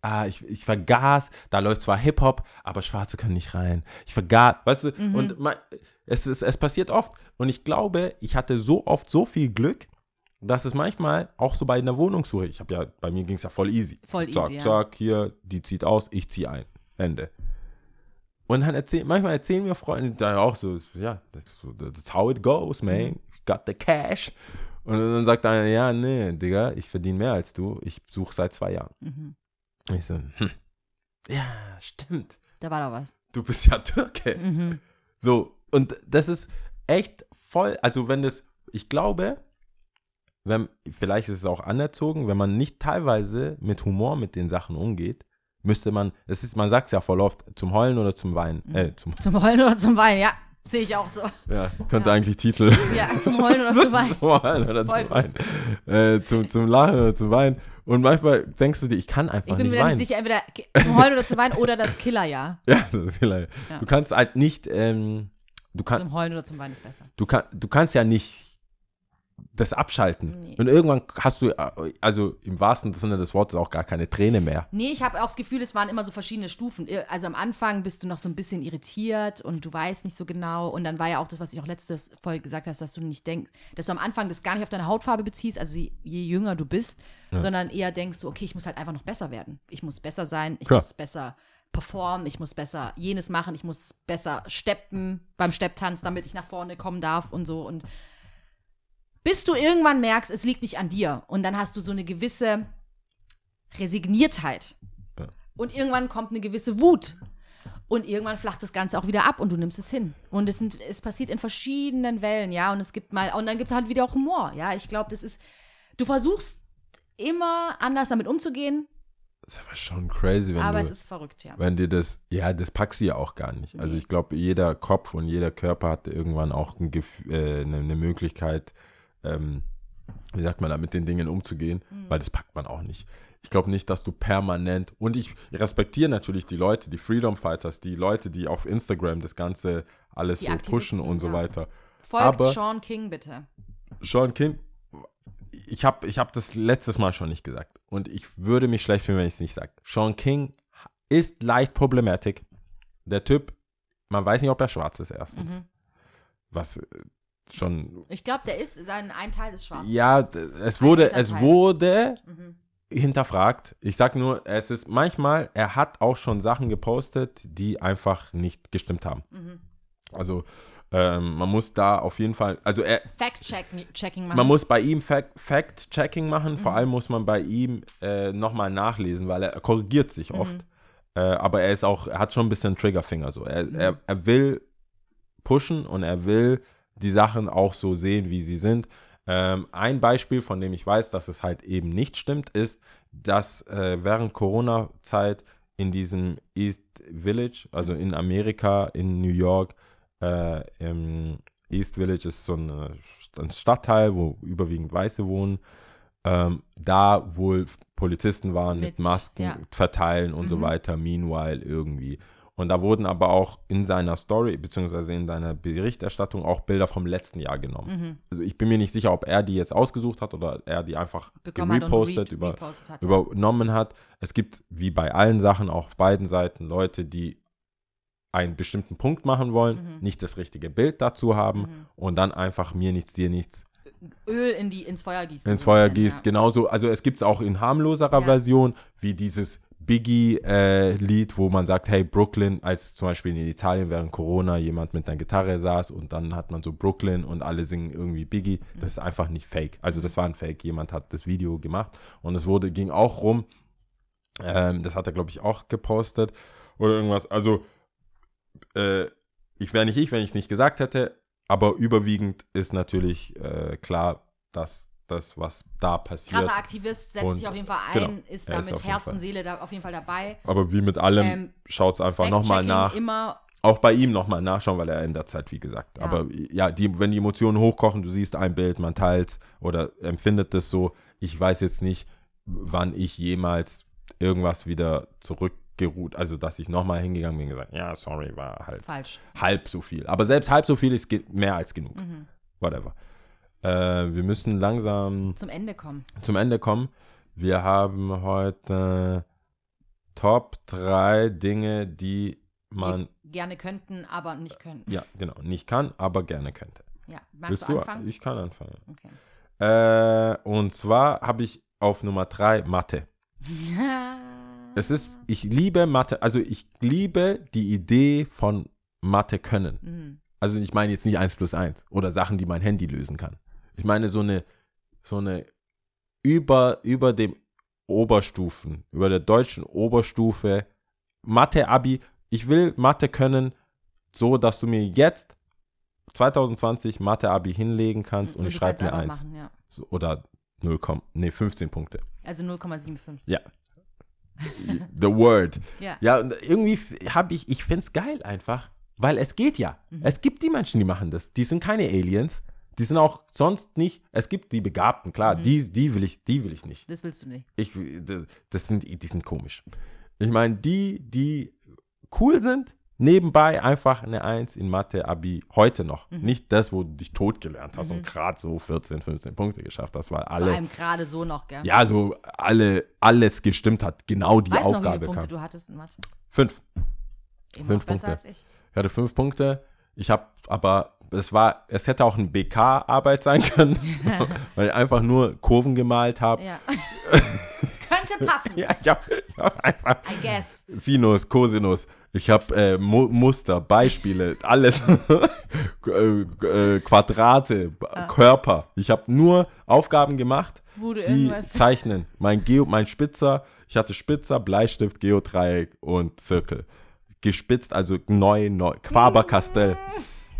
Ah, ich, ich vergaß, da läuft zwar Hip-Hop, aber Schwarze können nicht rein. Ich vergaß, weißt du, Mhm. und mein, es, ist, es passiert oft. Und ich glaube, ich hatte so oft so viel Glück, dass es manchmal auch so bei einer Wohnungssuche, ich habe ja, bei mir ging es ja voll easy. Voll zack, easy, ja. Zack, hier, die zieht aus, ich ziehe ein. Ende. Und dann erzähl, manchmal erzählen mir Freunde dann auch so, ja, so, that's how it goes, man. Got the cash. Und dann sagt einer, ja, nee, Digga, ich verdiene mehr als du. Ich suche seit zwei Jahren. Mhm. Ich so, hm. Ja, stimmt. da war doch was. Du bist ja Türke. Mhm. So, und das ist echt voll, also wenn das, ich glaube, wenn, vielleicht ist es auch anerzogen, wenn man nicht teilweise mit Humor mit den Sachen umgeht, müsste man, es ist, man sagt es ja voll oft, zum Heulen oder zum Weinen. Äh, zum, Zum Heulen oder zum Weinen, ja. Sehe ich auch so. ja, könnte Ja. eigentlich Titel. Ja, zum Heulen oder zum Weinen. zum Heulen oder Voll zum. Weinen. Äh, zum, zum Lachen oder zum Weinen. Und manchmal denkst du dir, ich kann einfach Ich bin nicht mir da nicht weinen. sicher, entweder zum Heulen oder zu weinen oder das Killerjahr. Ja, das vielleicht. Ja. Du kannst halt nicht, ähm, du, kann, Zum Heulen oder zum Weinen ist besser. du, kann, du kannst ja nicht das abschalten. Nee. Und irgendwann hast du, äh, also im wahrsten Sinne des Wortes, auch gar keine Träne mehr. Nee, ich habe auch das Gefühl, es waren immer so verschiedene Stufen. Also am Anfang bist du noch so ein bisschen irritiert und du weißt nicht so genau. Und dann war ja auch das, was ich auch letzte Folge gesagt hast, dass du nicht denkst, dass du am Anfang das gar nicht auf deine Hautfarbe beziehst, also je, je jünger du bist, sondern eher denkst du, okay, ich muss halt einfach noch besser werden. Ich muss besser sein, ich Klar. muss besser performen, ich muss besser jenes machen, ich muss besser steppen beim Stepptanz, damit ich nach vorne kommen darf und so. Und bis du irgendwann merkst, es liegt nicht an dir. Und dann hast du so eine gewisse Resigniertheit. Ja. Und irgendwann kommt eine gewisse Wut. Und irgendwann flacht das Ganze auch wieder ab und du nimmst es hin. Und es, sind, es passiert in verschiedenen Wellen, ja. Und es gibt mal, und dann gibt es halt wieder auch Humor, ja. Ich glaube, das ist, du versuchst immer anders damit umzugehen, Das ist aber schon crazy, wenn aber du, es ist verrückt, ja. wenn dir das, ja, das packst du ja auch gar nicht. Also ich glaube, jeder Kopf und jeder Körper hat irgendwann auch ein äh, eine, eine Möglichkeit, ähm, wie sagt man da, mit den Dingen umzugehen, Mhm. weil das packt man auch nicht. Ich glaube nicht, dass du permanent, und ich respektiere natürlich die Leute, die Freedom Fighters, die Leute, die auf Instagram das Ganze alles Die so pushen Aktivisten, und so ja. weiter. Folgt aber- Sean King bitte. Sean King, ich habe ich hab das letztes Mal schon nicht gesagt. Und ich würde mich schlecht fühlen, wenn ich es nicht sage. Sean King ist leicht problematisch. Der Typ, man weiß nicht, ob er schwarz ist, erstens. Mhm. Was schon. Ich glaube, der ist, sein ein Teil ist schwarz. Ja, es wurde, es wurde Mhm. hinterfragt. Ich sag nur, es ist manchmal, er hat auch schon Sachen gepostet, die einfach nicht gestimmt haben. Mhm. Also ähm, man muss da auf jeden Fall, also er, Fact-Checking machen. Man muss bei ihm Fact- Fact-Checking machen, Mhm. vor allem muss man bei ihm äh, nochmal nachlesen, weil er, er korrigiert sich Mhm. oft. Äh, aber er ist auch, er hat schon ein bisschen Triggerfinger so. Er, Mhm. er, er will pushen und er will die Sachen auch so sehen, wie sie sind. Ähm, ein Beispiel, von dem ich weiß, dass es halt eben nicht stimmt, ist, dass äh, während Corona-Zeit in diesem East Village, also in Amerika, in New York, äh, im East Village ist so eine, ein Stadtteil, wo überwiegend Weiße wohnen, ähm, da wohl Polizisten waren mit, Mit, Masken ja. verteilen und so Mhm. weiter, meanwhile irgendwie. Und da wurden aber auch in seiner Story, beziehungsweise in seiner Berichterstattung auch Bilder vom letzten Jahr genommen. Mhm. Also ich bin mir nicht sicher, ob er die jetzt ausgesucht hat oder er die einfach bekommen hat und gerepostet, re- über, repostet hat, ja. übernommen hat. Es gibt, wie bei allen Sachen, auch auf beiden Seiten Leute, die einen bestimmten Punkt machen wollen, Mhm. nicht das richtige Bild dazu haben Mhm. und dann einfach mir nichts, dir nichts Öl in die, ins Feuer gießen. ins Feuer gießt. Genauso, also es gibt es auch in harmloserer Ja. Version, wie dieses Biggie-Lied, wo man sagt, hey, Brooklyn, als zum Beispiel in Italien während Corona jemand mit einer Gitarre saß und dann hat man so Brooklyn und alle singen irgendwie Biggie. Das ist einfach nicht fake. Also das war ein Fake. Jemand hat das Video gemacht und es wurde, ging auch rum. Ähm, das hat er, glaube ich, auch gepostet oder irgendwas. Also äh, ich wäre nicht ich, wenn ich es nicht gesagt hätte, aber überwiegend ist natürlich äh, klar, dass das, was da passiert, Krasser Aktivist, setzt Und- sich auf jeden Fall ein, genau, ist da mit Herz und Seele da auf jeden Fall dabei. aber wie mit allem, Ähm, schaut es einfach nochmal nach. Immer, Auch bei ihm nochmal nachschauen, weil er in der Zeit, wie gesagt. Ja. Aber ja, die, wenn die Emotionen hochkochen, du siehst ein Bild, man teilt oder empfindet es so. Ich weiß jetzt nicht, wann ich jemals irgendwas wieder zurückgeruht, also dass ich nochmal hingegangen bin und gesagt, ja, sorry, war halt falsch. halb so viel. Aber selbst halb so viel ist mehr als genug. Mhm. Whatever. Äh, wir müssen langsam Zum Ende kommen. zum Ende kommen. Wir haben heute Top 3 Dinge, die man, Die gerne könnten, aber nicht können. ja, genau, nicht kann, aber gerne könnte. Ja, magst Willst du anfangen? Ich kann anfangen. Okay. Äh, und zwar habe ich auf Nummer 3 Mathe. Es ist, ich liebe Mathe, also ich liebe die Idee von Mathe können. Mhm. Also ich meine jetzt nicht 1 plus 1 oder Sachen, die mein Handy lösen kann. Ich meine so eine, so eine über, über dem Oberstufen, über der deutschen Oberstufe Mathe-Abi. Ich will Mathe können, so dass du mir jetzt 2020 Mathe-Abi hinlegen kannst und, ich du schreibe mir 1. Machen, ja. So, oder 0, nee, 15 Punkte. Also 0,75. Ja. The word. Ja. Ja, und irgendwie habe ich, ich finde es geil einfach, weil es geht ja. Mhm. Es gibt die Menschen, die machen das. Die sind keine Aliens. Die sind auch sonst nicht, es gibt die Begabten, klar, Mhm. die, die will ich, die will ich nicht. Das willst du nicht. Ich, das sind, die sind komisch. Ich meine, die, die cool sind, nebenbei einfach eine Eins in Mathe, Abi, heute noch. Mhm. Nicht das, wo du dich tot gelernt hast und gerade so 14, 15 Punkte geschafft hast, weil Vor alle, allem gerade so noch, gell? ja, so alle, alles gestimmt hat, genau die weißt du noch, wie Aufgabe viele Punkte kam. du hattest in Mathe? Fünf. Immer Fünf Punkte. als ich. Ich hatte fünf Punkte. Ich habe aber, es war, es hätte auch eine BK-Arbeit sein können, weil ich einfach nur Kurven gemalt habe. Ja. Könnte passen, Ja, ich habe hab einfach I guess. Sinus, Cosinus. Ich habe äh, Mu Muster, Beispiele, alles. äh, äh, Quadrate, B- Körper. Ich habe nur Aufgaben gemacht, du die irgendwas- zeichnen. Mein, Geo, mein Spitzer, ich hatte Spitzer, Bleistift, Geodreieck und Zirkel. Gespitzt, also neu, neu. Faber-Castell.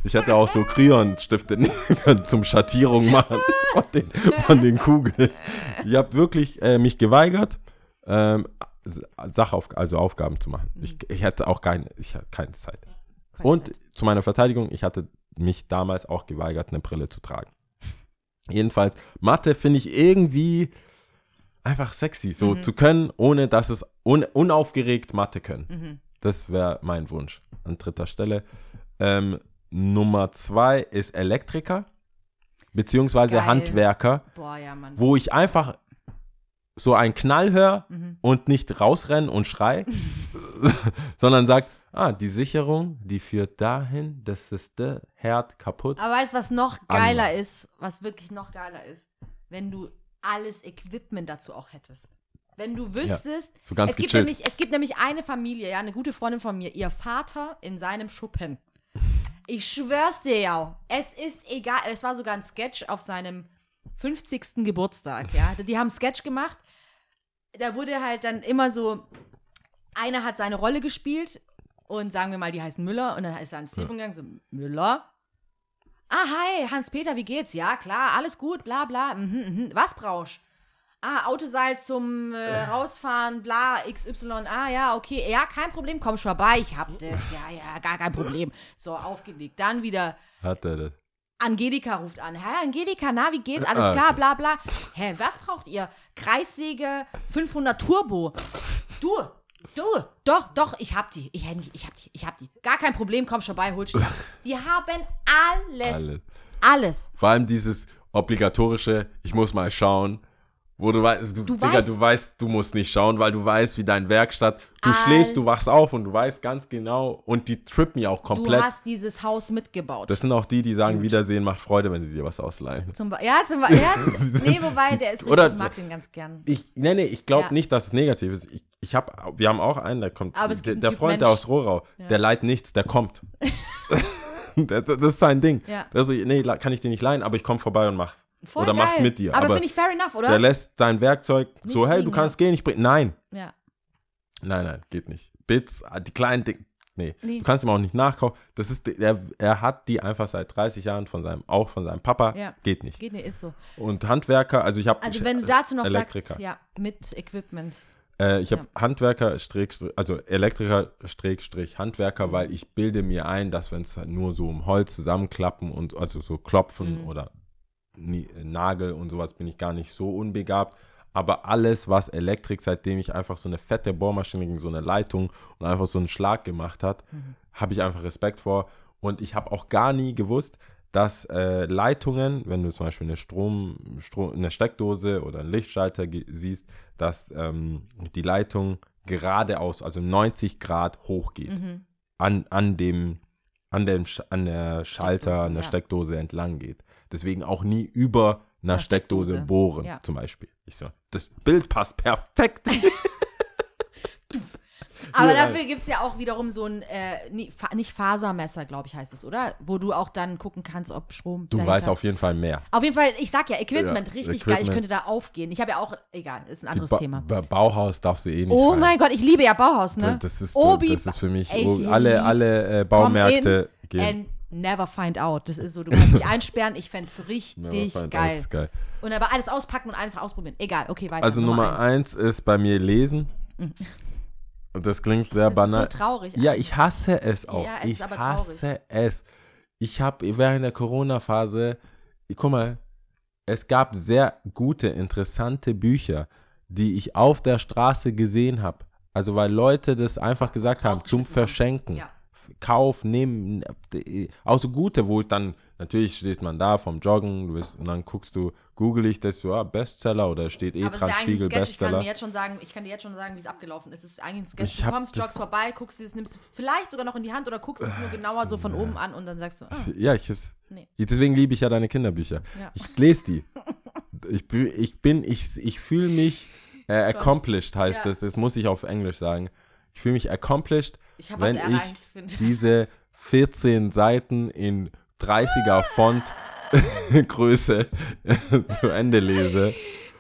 Ich hatte auch so Kreonstifte zum Schattierung machen von den, von den Kugeln. Ich habe wirklich äh, mich geweigert, ähm, Sachauf also Aufgaben zu machen. Ich, ich hatte auch keine, ich hatte keine Zeit. Keine Und Zeit. zu meiner Verteidigung, ich hatte mich damals auch geweigert, eine Brille zu tragen. Jedenfalls, Mathe finde ich irgendwie einfach sexy, so Mhm. zu können, ohne dass es un, unaufgeregt Mathe können. Mhm. Das wäre mein Wunsch an dritter Stelle. Ähm, Nummer zwei ist Elektriker, beziehungsweise Geil. Handwerker, Boah, ja, Mann. wo ich einfach so einen Knall höre Mhm. und nicht rausrenne und schrei, sondern sag, ah, die Sicherung, die führt dahin, das ist der Herd kaputt. Aber weißt du, was noch geiler ist? Was wirklich noch geiler ist? Wenn du alles Equipment dazu auch hättest. Wenn du wüsstest, so ganz es, gibt nämlich, es gibt nämlich eine Familie, ja, eine gute Freundin von mir, ihr Vater in seinem Schuppen. Ich schwör's dir ja, es ist egal, es war sogar ein Sketch auf seinem 50. Geburtstag, ja. Die haben einen Sketch gemacht, da wurde halt dann immer so, einer hat seine Rolle gespielt und sagen wir mal, die heißen Müller und dann ist er ans Telefon gegangen, so, Müller? Ah, hi, Hans-Peter, wie geht's? Ja, klar, alles gut, bla bla. Mhm, mhm. Was brauchst Ah, Autoseil zum äh, Rausfahren, bla, XY. Ah, ja, okay. Ja, kein Problem, komm schon vorbei, ich hab das. Ja, ja, gar kein Problem. So, aufgelegt. Dann wieder Hat er das? Angelika ruft an. Hä, Angelika, na, wie geht's? Ah, Alles klar, okay. bla bla. Hä, was braucht ihr? Kreissäge 500 Turbo. Du, du, doch, doch, ich hab die. Ich, hab die, ich hab die, ich hab die. Gar kein Problem, komm schon bei, holst du. Die haben alles, Alles. alles. Vor allem dieses obligatorische, ich muss mal schauen, wo du weißt, du, Du Digga, weißt- du weißt, du musst nicht schauen, weil du weißt, wie dein Werkstatt, du All- schläfst, du wachst auf und du weißt ganz genau und die trippen ja auch komplett. Du hast dieses Haus mitgebaut. Das sind auch die, die sagen, Wiedersehen macht Freude, wenn sie dir was ausleihen. zum ja, zum Be ja, nee, wobei, der ist richtig, Oder- ich mag den ganz gern. Ich, nee, nee, ich glaube Ja. nicht, dass es negativ ist. Ich, ich hab, wir haben auch einen, der kommt, Aber es der, gibt der Typ Freund, der Mensch. aus Rohrau, Ja. der leiht nichts, der kommt. das, das ist sein Ding. Ja. Also, nee, kann ich dir nicht leihen, aber ich komme vorbei und mach's. Voll Oder mach's geil. mit dir. Aber, Aber, finde ich fair enough, oder? der lässt dein Werkzeug so, Nicht hey, liegen, du kannst gehen, ich bring. Nein, ja. nein, nein, geht nicht. Bits, ah, die kleinen Dinge. Nee, Nee. du kannst ihm auch nicht nachkaufen. Das ist, er, er hat die einfach seit 30 Jahren von seinem, auch von seinem Papa. Ja. Geht nicht. Geht, nee, ist so. Und Handwerker, also ich habe Also, wenn du dazu noch Elektriker. sagst, ja, mit Equipment. Äh, ich habe Ja. Handwerker, also Elektriker, Strich, Mhm. Handwerker, weil ich bilde mir ein, dass wenn es nur so um Holz zusammenklappen und also so klopfen Mhm. oder Nagel und sowas bin ich gar nicht so unbegabt. Aber alles, was Elektrik, seitdem ich einfach so eine fette Bohrmaschine gegen so eine Leitung und einfach so einen Schlag gemacht hat, Mhm. habe ich einfach Respekt vor. Und ich habe auch gar nie gewusst, dass äh, Leitungen, wenn du zum Beispiel eine Strom, Strom, eine Steckdose oder einen Lichtschalter siehst, dass ähm, die Leitung geradeaus, also 90 Grad hochgeht, Mhm. an, an dem, an dem, an der Schalter, Steckdose, an der ja. Steckdose entlang geht. Deswegen auch nie über einer Steckdose, Steckdose, bohren, ja. zum Beispiel. Ich so, das Bild passt perfekt. Aber Ja, dafür gibt es ja auch wiederum so ein, äh, nicht Fasermesser, glaube ich, heißt es, oder? Wo du auch dann gucken kannst, ob Strom. Du weißt auf jeden Fall mehr. Auf jeden Fall, ich sag ja, Equipment, Ja, richtig geil. Ich Equipment. könnte da aufgehen. Ich habe ja auch, egal, ist ein anderes Ba Thema. Ba Bauhaus darfst du eh nicht Oh rein. mein Gott, ich liebe ja Bauhaus, ne? Das ist, Obi- das ist für mich, Ey, alle, alle äh, in gehen. Never find out. Das ist so, du kannst dich einsperren, ich fände es richtig geil. Ist geil. Und aber alles auspacken und einfach ausprobieren. Egal, okay, weiter. Also Nummer eins ist bei mir lesen. Und das klingt sehr Das ist banal. so traurig. ja, ich hasse es auch. Ja, es ich ist aber hasse es. Ich habe während der Corona-Phase guck mal, es gab sehr gute, interessante Bücher, die ich auf der Straße gesehen habe. Also weil Leute das einfach gesagt haben, zum. Verschenken. Ja. Kauf, nehmen, auch so gute, wo ich dann, natürlich steht man da vom Joggen, bist, und dann guckst du, google ich das so, ah, Bestseller oder steht eh Aber es dran, Spiegel Sketch. Ich kann Bestseller. mir jetzt schon sagen, ich kann dir jetzt schon sagen, wie es abgelaufen ist. Es ist eigentlich ein Sketch. Ich Du kommst, joggst vorbei, guckst das, nimmst vielleicht sogar noch in die Hand oder guckst es nur genauer so von oben an und dann sagst du, ah, Ja, ich hab's. Nee. Deswegen liebe ich ja deine Kinderbücher. Ja. Ich lese die. Ich, ich bin, ich, ich fühle mich äh, accomplished, heißt Ja. das. Das muss ich auf Englisch sagen. Ich fühle mich accomplished, ich habe was wenn ich erreicht, finde diese 14 Seiten in 30er Font Größe zu Ende lese.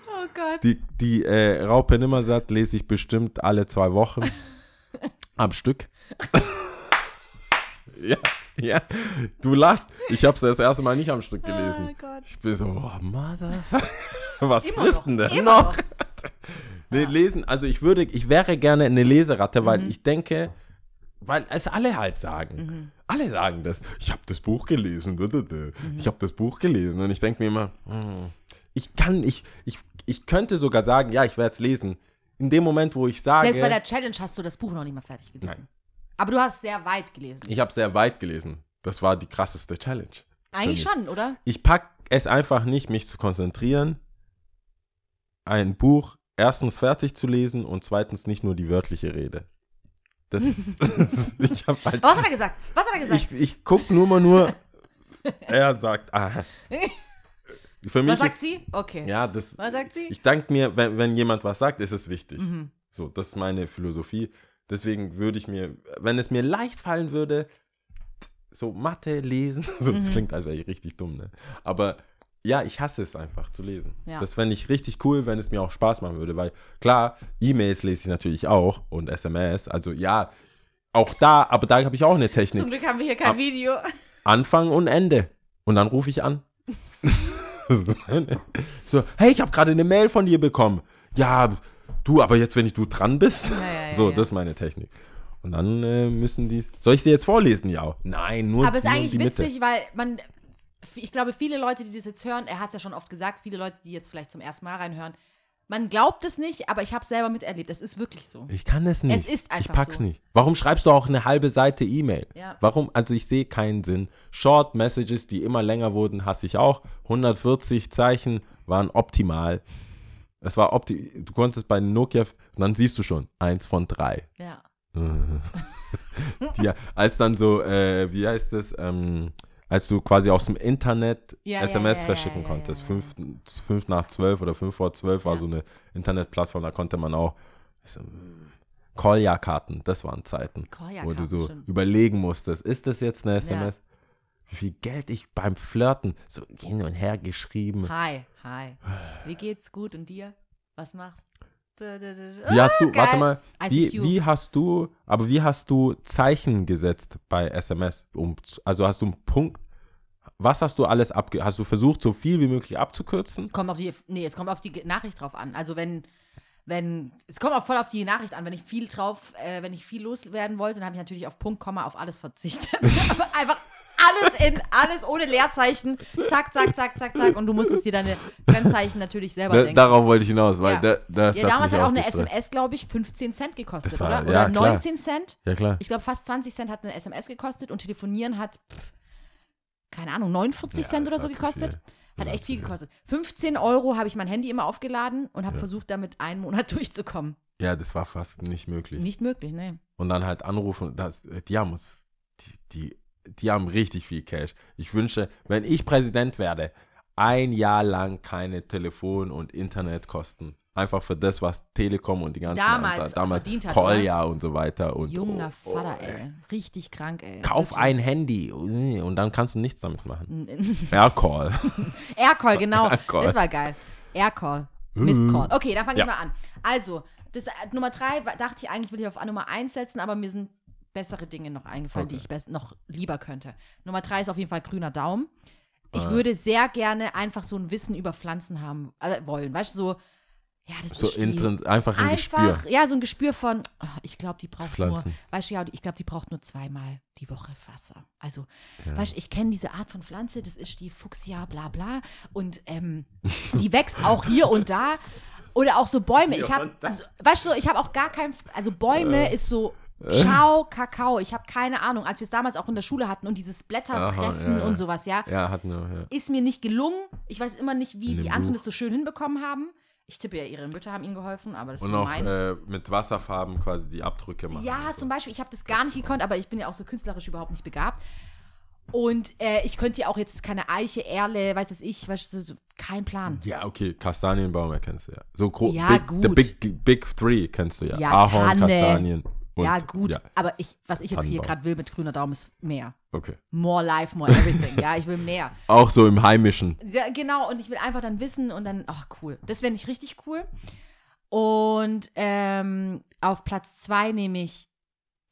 Oh Gott. Die, die äh, Raupe Nimmersatt lese ich bestimmt alle zwei Wochen am Stück. ja, ja. Du lachst. Ich habe es das erste Mal nicht am Stück gelesen. Oh Gott. Ich bin so, oh, Mother. Was Immer frisst noch, denn denn immer noch? Nee, lesen, also ich würde, ich wäre gerne eine Leseratte, weil Mhm. ich denke, weil es alle halt sagen. Mhm. Alle sagen das. Ich habe das Buch gelesen. Mhm. Ich habe das Buch gelesen. Und ich denke mir immer, hm, ich kann, ich, ich, ich könnte sogar sagen, ja, ich werde es lesen. In dem Moment, wo ich sage, Selbst bei der Challenge hast du das Buch noch nicht mal fertig gelesen. Nein. Aber du hast sehr weit gelesen. ich habe sehr weit gelesen. Das war die krasseste Challenge. Eigentlich schon, oder? Ich pack es einfach nicht, mich zu konzentrieren, ein Buch erstens fertig zu lesen und zweitens nicht nur die wörtliche Rede. Das ist, ich habe halt, Was hat er gesagt? Was hat er gesagt? ich, ich guck nur mal nur, er sagt, ah. Für mich Was sagt ist, sie? Okay. ja, das, Was sagt sie? ich denke mir, wenn, wenn jemand was sagt, ist es wichtig. Mhm. So, das ist meine Philosophie. Deswegen würde ich mir, wenn es mir leicht fallen würde, so Mathe lesen, so, Mhm. das klingt, als wäre ich richtig dumm, ne? Aber ja, ich hasse es einfach zu lesen. Ja. Das fände ich richtig cool, wenn es mir auch Spaß machen würde, weil klar, E-Mails lese ich natürlich auch und SMS, also ja, auch da, aber da habe ich auch eine Zum Technik. Glück haben wir hier kein Ab- Video. Anfang und Ende. Und dann rufe ich an. so, hey, ich habe gerade eine Mail von dir bekommen. Ja, du, aber jetzt, wenn ich du dran bist. ja, ja, so, das ist meine Technik. Und dann äh, müssen die. Soll ich sie jetzt vorlesen? Ja. Nein, nur, Aber es ist nur eigentlich die Mitte. witzig, weil man, ich glaube, viele Leute, die das jetzt hören, er hat es ja schon oft gesagt, viele Leute, die jetzt vielleicht zum ersten Mal reinhören, man glaubt es nicht, aber ich habe es selber miterlebt. Es ist wirklich so. Ich kann es nicht. Es ist einfach Ich pack's so. nicht. Warum schreibst du auch eine halbe Seite E-Mail? Ja. Warum? Also ich sehe keinen Sinn. Short Messages, die immer länger wurden, hasse ich auch. 140 Zeichen waren optimal. Es war opti Du konntest bei Nokia, dann siehst du schon, eins von drei. Ja. ja, als dann so, äh, wie heißt das, ähm, als du quasi aus dem Internet Ja, SMS ja, ja, verschicken konntest. Fünf, fünf nach zwölf oder fünf vor zwölf war so eine Internetplattform, da konnte man auch so, mm, Call-Ja-Karten, das waren Zeiten, wo du so stimmt. überlegen musstest, ist das jetzt eine SMS? Wie viel Geld ich beim Flirten so hin und her geschrieben. Hi, hi. Wie geht's? Gut und dir? Was machst? Wie hast du, geil. warte mal, wie, wie hast du, aber wie hast du Zeichen gesetzt bei SMS? Um, also hast du einen Punkt, was hast du alles abge, hast du versucht, so viel wie möglich abzukürzen? Kommt auf die, nee, es kommt auf die Nachricht drauf an. Also wenn, wenn, es kommt auch voll auf die Nachricht an. Wenn ich viel drauf, äh, wenn ich viel loswerden wollte, dann habe ich natürlich auf Punkt, Komma, auf alles verzichtet. Aber einfach alles in, alles ohne Leerzeichen. Zack, zack, zack, zack, zack. Und du musstest dir deine Trennzeichen natürlich selber Da, denken. darauf wollte ich hinaus, weil Ja. da, ja, damals hat auch eine gestresst. SMS, glaube ich, 15 Cent gekostet, Das war- oder? ja, Oder klar. 19 Cent. Ja, klar. Ich glaube, fast 20 Cent hat eine SMS gekostet und telefonieren hat, pff, keine Ahnung, 49 Ja, Cent oder so gekostet. viel. Hat echt viel. gekostet. 15 Euro habe ich mein Handy immer aufgeladen und habe Ja. versucht, damit einen Monat durchzukommen. Ja, das war fast nicht möglich. Nicht möglich, ne? Und dann halt anrufen, das, die haben uns, die, die, die haben richtig viel Cash. Ich wünsche, wenn ich Präsident werde, ein Jahr lang keine Telefon- und Internetkosten. Einfach für das, was Telekom und die ganzen Damals Anzahl- damals verdient hat, Kolja und so weiter. Und, Junger oh, oh, Vater, ey. Richtig krank, ey. Kauf Wirklich. ein Handy und dann kannst du nichts damit machen. Aircall. Aircall, genau. Aircall. Das war geil. Aircall. Mistcall. Okay, dann fange Ja. ich mal an. Also, das, äh, Nummer drei dachte ich eigentlich, will ich auf Nummer eins setzen, aber mir sind bessere Dinge noch eingefallen, die Okay. ich best noch lieber könnte. Nummer drei ist auf jeden Fall grüner Daumen. Ich Ah. würde sehr gerne einfach so ein Wissen über Pflanzen haben äh, wollen. Weißt du, so, ja, das So ist die, intrins, einfach ein Gespür. einfach, ja, so ein Gespür von, oh, ich glaube, die braucht nur, Pflanzen. weißt du, ja, ich glaube, die braucht nur zweimal die Woche Wasser. Also, weißt du, ich kenne diese Art von Pflanze, das ist die Fuchsia, bla bla. Und ähm, die wächst auch hier und da. Oder auch so Bäume. Ich habe, also, weißt du, ich habe auch gar kein, also Bäume ist so Ciao, Kakao. Ich habe keine Ahnung, als wir es damals auch in der Schule hatten und dieses Blätterpressen Aha, ja, ja. und sowas, ja, Ja, hat nur, ja. ist mir nicht gelungen. Ich weiß immer nicht, wie In die anderen Buch. das so schön hinbekommen haben. Ich tippe ja, ihre Mütter haben ihnen geholfen, aber das ist Und so auch äh, mit Wasserfarben quasi die Abdrücke machen. Ja, so. zum Beispiel, ich habe das gar nicht gekonnt, aber ich bin ja auch so künstlerisch überhaupt nicht begabt. Und äh, ich könnte ja auch jetzt keine Eiche, Erle, weiß es ich, weißt du, so, kein Plan. Ja, okay, Kastanienbaum erkennst du ja. So groß. Ja, big, The gut. big, big Three kennst du ja. Ja, Ahorn, Tanne. Kastanien. Und, ja, gut, Ja, aber ich, was ich jetzt hier Tannenbaum. gerade will mit grüner Daumen ist mehr. okay. More life, more everything. ja, ich will mehr. Auch so im Heimischen. Ja, genau, und ich will einfach dann wissen und dann, ach cool. Das fände ich richtig cool. Und ähm, auf Platz zwei nehme ich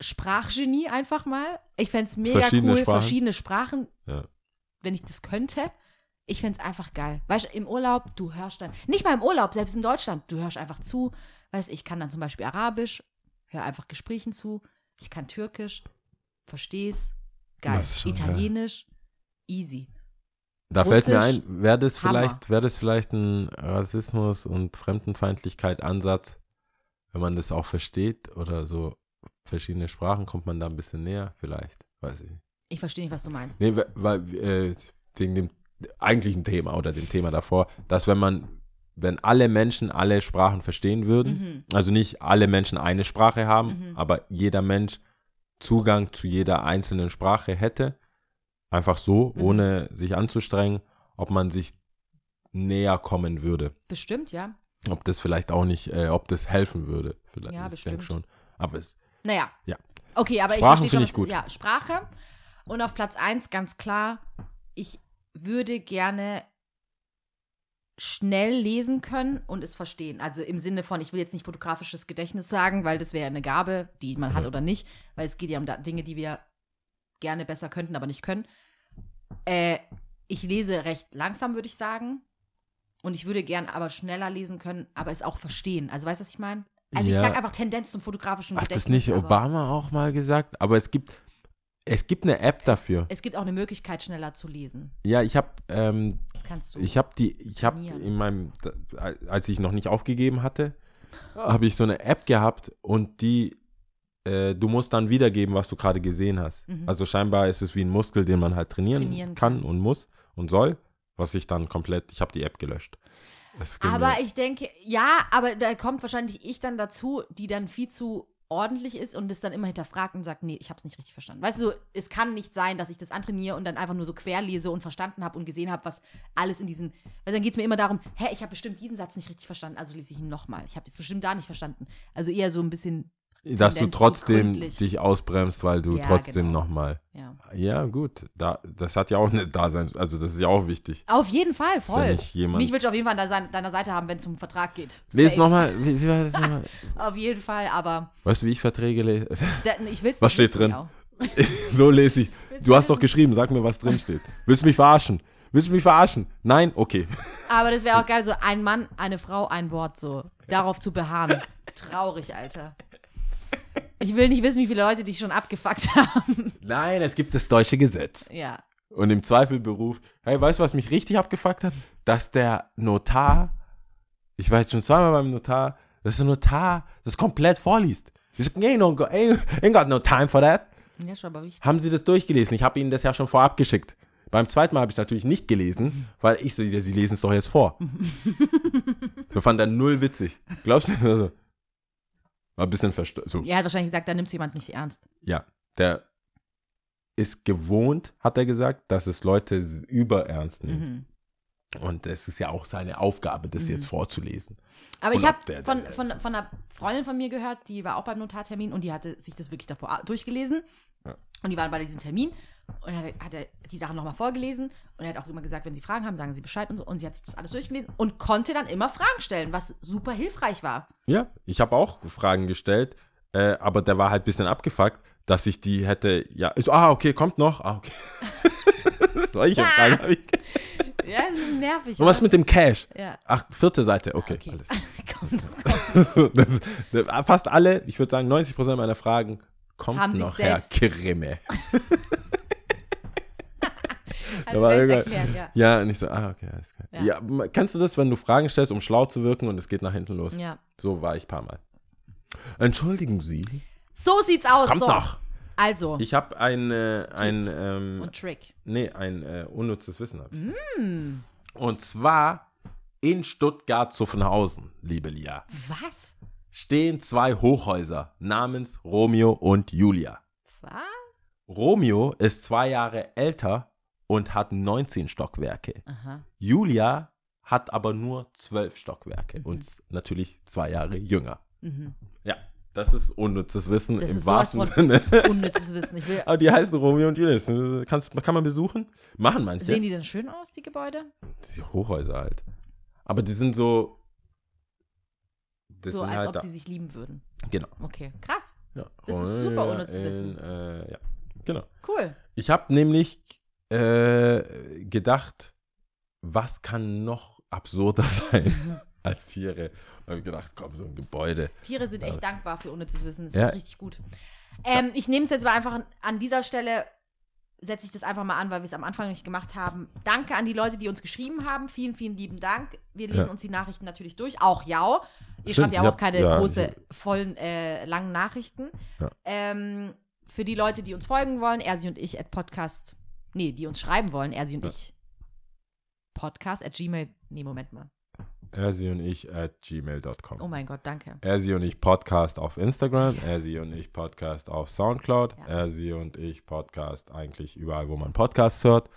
Sprachgenie einfach mal. Ich fände es mega Verschiedene cool, Sprachen? verschiedene Sprachen, Ja. wenn ich das könnte. Ich fände es einfach geil. Weißt du, im Urlaub, du hörst dann, nicht mal im Urlaub, selbst in Deutschland, du hörst einfach zu. Weißt du, ich kann dann zum Beispiel Arabisch, höre einfach Gesprächen zu. Ich kann Türkisch, versteh's, geil. Schon geil. Italienisch, easy. Da fällt mir Russisch, ein, wäre das vielleicht, wäre das vielleicht ein Rassismus- und Fremdenfeindlichkeit-Ansatz, wenn man das auch versteht oder so verschiedene Sprachen, kommt man da ein bisschen näher, vielleicht, weiß ich nicht. Ich verstehe nicht, was du meinst. Nee, we- weil, äh, wegen dem eigentlichen Thema oder dem Thema davor, dass wenn man, wenn alle Menschen alle Sprachen verstehen würden, Mhm. also nicht alle Menschen eine Sprache haben, Mhm. aber jeder Mensch Zugang zu jeder einzelnen Sprache hätte, einfach so, Mhm. ohne sich anzustrengen, ob man sich näher kommen würde. Bestimmt, ja. Ob das vielleicht auch nicht, äh, ob das helfen würde. Vielleicht, Ja, ich denke bestimmt. schon. Aber es, Naja. Ja. Okay, aber Sprachen ich verstehe finde schon. ich gut. Ja, Sprache. Und auf Platz 1 ganz klar, ich würde gerne schnell lesen können und es verstehen. Also im Sinne von, ich will jetzt nicht fotografisches Gedächtnis sagen, weil das wäre eine Gabe, die man hat Ja. oder nicht, weil es geht ja um Dinge, die wir gerne besser könnten, aber nicht können. Äh, ich lese recht langsam, würde ich sagen. Und ich würde gern aber schneller lesen können, aber es auch verstehen. Also weißt du, was ich meine? Also Ja. ich sage einfach Tendenz zum fotografischen hat Gedächtnis. das nicht Obama auch mal gesagt? Aber es gibt, es gibt eine App dafür. Es gibt auch eine Möglichkeit, schneller zu lesen. Ja, ich habe, ähm, Das kannst du. ich habe die, ich habe in meinem, als ich noch nicht aufgegeben hatte, habe ich so eine App gehabt und die, äh, du musst dann wiedergeben, was du gerade gesehen hast. Mhm. Also scheinbar ist es wie ein Muskel, den man halt trainieren, Trainieren kann und muss und soll, was ich dann komplett, ich habe die App gelöscht. Aber mir- ich denke, ja, aber da kommt wahrscheinlich ich dann dazu, die dann viel zu ordentlich ist und es dann immer hinterfragt und sagt, nee, ich habe es nicht richtig verstanden. Weißt du, es kann nicht sein, dass ich das antrainiere und dann einfach nur so querlese und verstanden habe und gesehen habe, was alles in diesen, weil dann geht es mir immer darum, hä, ich habe bestimmt diesen Satz nicht richtig verstanden, also lese ich ihn nochmal. Ich habe es bestimmt da nicht verstanden. Also eher so ein bisschen, dass du trotzdem dich ausbremst, weil du Ja, trotzdem genau. nochmal. ja. Ja, gut. Da, das hat ja auch eine Dasein, also das ist ja auch wichtig. Auf jeden Fall, Ist ja voll. nicht jemand- Mich würde ich auf jeden Fall an deiner- Seite haben, wenn es um Vertrag geht. Safe. nochmal. Auf jeden Fall, aber Weißt du, wie ich Verträge lese? ich will's Was nicht steht drin? so lese ich. Du hast doch geschrieben, sag mir, was drin steht. Willst du mich verarschen? Willst du mich verarschen? Nein? Okay. Aber das wäre auch geil, so ein Mann, eine Frau, ein Wort, so. Darauf zu beharren. Traurig, Alter. Ich will nicht wissen, wie viele Leute dich schon abgefuckt haben. Nein, es gibt das deutsche Gesetz. Ja. Und im Zweifelberuf, hey, weißt du, was mich richtig abgefuckt hat? Dass der Notar, ich war jetzt schon zweimal beim Notar, dass der Notar das komplett vorliest. Ich sag, ain't, no, ain't, ain't got no time for that. Ja, schon aber wichtig. Haben Sie das durchgelesen? Ich habe Ihnen das ja schon vorab geschickt. Beim zweiten Mal habe ich es natürlich nicht gelesen, weil ich so, Sie lesen es doch jetzt vor. so fand er null witzig. Glaubst du? Also, war ein bisschen verstört. So, Er hat wahrscheinlich gesagt, da nimmt jemand nicht ernst. ja, der ist gewohnt, hat er gesagt, dass es Leute überernst nehmen. Mhm. Und es ist ja auch seine Aufgabe, das jetzt vorzulesen. Aber Und ich habe von, der- von, von einer Freundin von mir gehört, die war auch beim Notartermin und die hatte sich das wirklich davor durchgelesen. Ja. Und die waren bei diesem Termin und dann hat er, die Sachen nochmal vorgelesen und er hat auch immer gesagt, wenn sie Fragen haben, sagen sie Bescheid und so. Und sie hat sich das alles durchgelesen und konnte dann immer Fragen stellen, was super hilfreich war. Ja, ich habe auch Fragen gestellt, äh, aber der war halt ein bisschen abgefuckt, dass ich die hätte, ja, ich ah, okay, kommt noch. Ah, okay. Solche Fragen habe ich. Ja, das ist nervig. Und was mit dem Cash? Ja. Ach, vierte Seite, okay. Okay. Alles. Komm, komm. das, das, fast alle, ich würde sagen 90% meiner Fragen kommt Haben noch Herr Krimme. Also war erklärt, ja. Ja, und ich so, ah, okay, alles klar. Ja. Ja. kennst du das, wenn du Fragen stellst, um schlau zu wirken und es geht nach hinten los? ja. So war ich ein paar Mal. Entschuldigen Sie, So sieht's aus. kommt so. noch. Also, Ich habe ein, äh, ein, ähm, und Trick. nee, ein äh, unnützes Wissen. Mm. Und zwar in Stuttgart-Zuffenhausen, liebe Lia, Was? stehen zwei Hochhäuser namens Romeo und Julia. Was? Romeo ist zwei Jahre älter und hat 19 Stockwerke. Aha. Julia hat aber nur 12 Stockwerke und ist natürlich zwei Jahre jünger. Mhm. Ja, das ist unnützes Wissen Das im wahrsten Sinne. unnützes Wissen. Ich will, Aber die heißen Romeo und Julia. Das Kannst, kann man besuchen? Machen manche. sehen die denn schön aus, die Gebäude? Die Hochhäuser halt. Aber die sind so. So, als halt ob da. sie sich lieben würden. Genau. Okay, krass. Ja. Das ist super unnützes Wissen. Äh, ja, genau. Cool. Ich habe nämlich äh, gedacht, was kann noch absurder sein als Tiere? Und hab ich gedacht, komm, so ein Gebäude. Tiere sind echt dankbar für unnützes Wissen. Das ist Ja. richtig gut. Ähm, ich nehme es jetzt mal einfach an, dieser Stelle, setze ich das einfach mal an, weil wir es am Anfang nicht gemacht haben. Danke an die Leute, die uns geschrieben haben. Vielen, vielen lieben Dank. Wir lesen Ja. uns die Nachrichten natürlich durch. Auch Jau. Ihr Stimmt, schreibt ja auch hab- keine ja, große, ich- vollen, äh, langen Nachrichten. Ja. Ähm, für die Leute, die uns folgen wollen, er, sie und ich at Podcast, nee, die uns schreiben wollen, er, sie und Ja. ich Podcast at Gmail, nee, Moment mal. Er, sie und ich at gmail.com. Oh mein Gott, danke. Er, sie und ich Podcast auf Instagram, er, sie und ich Podcast auf Soundcloud, Ja. er, sie und ich Podcast eigentlich überall, wo man Podcasts hört.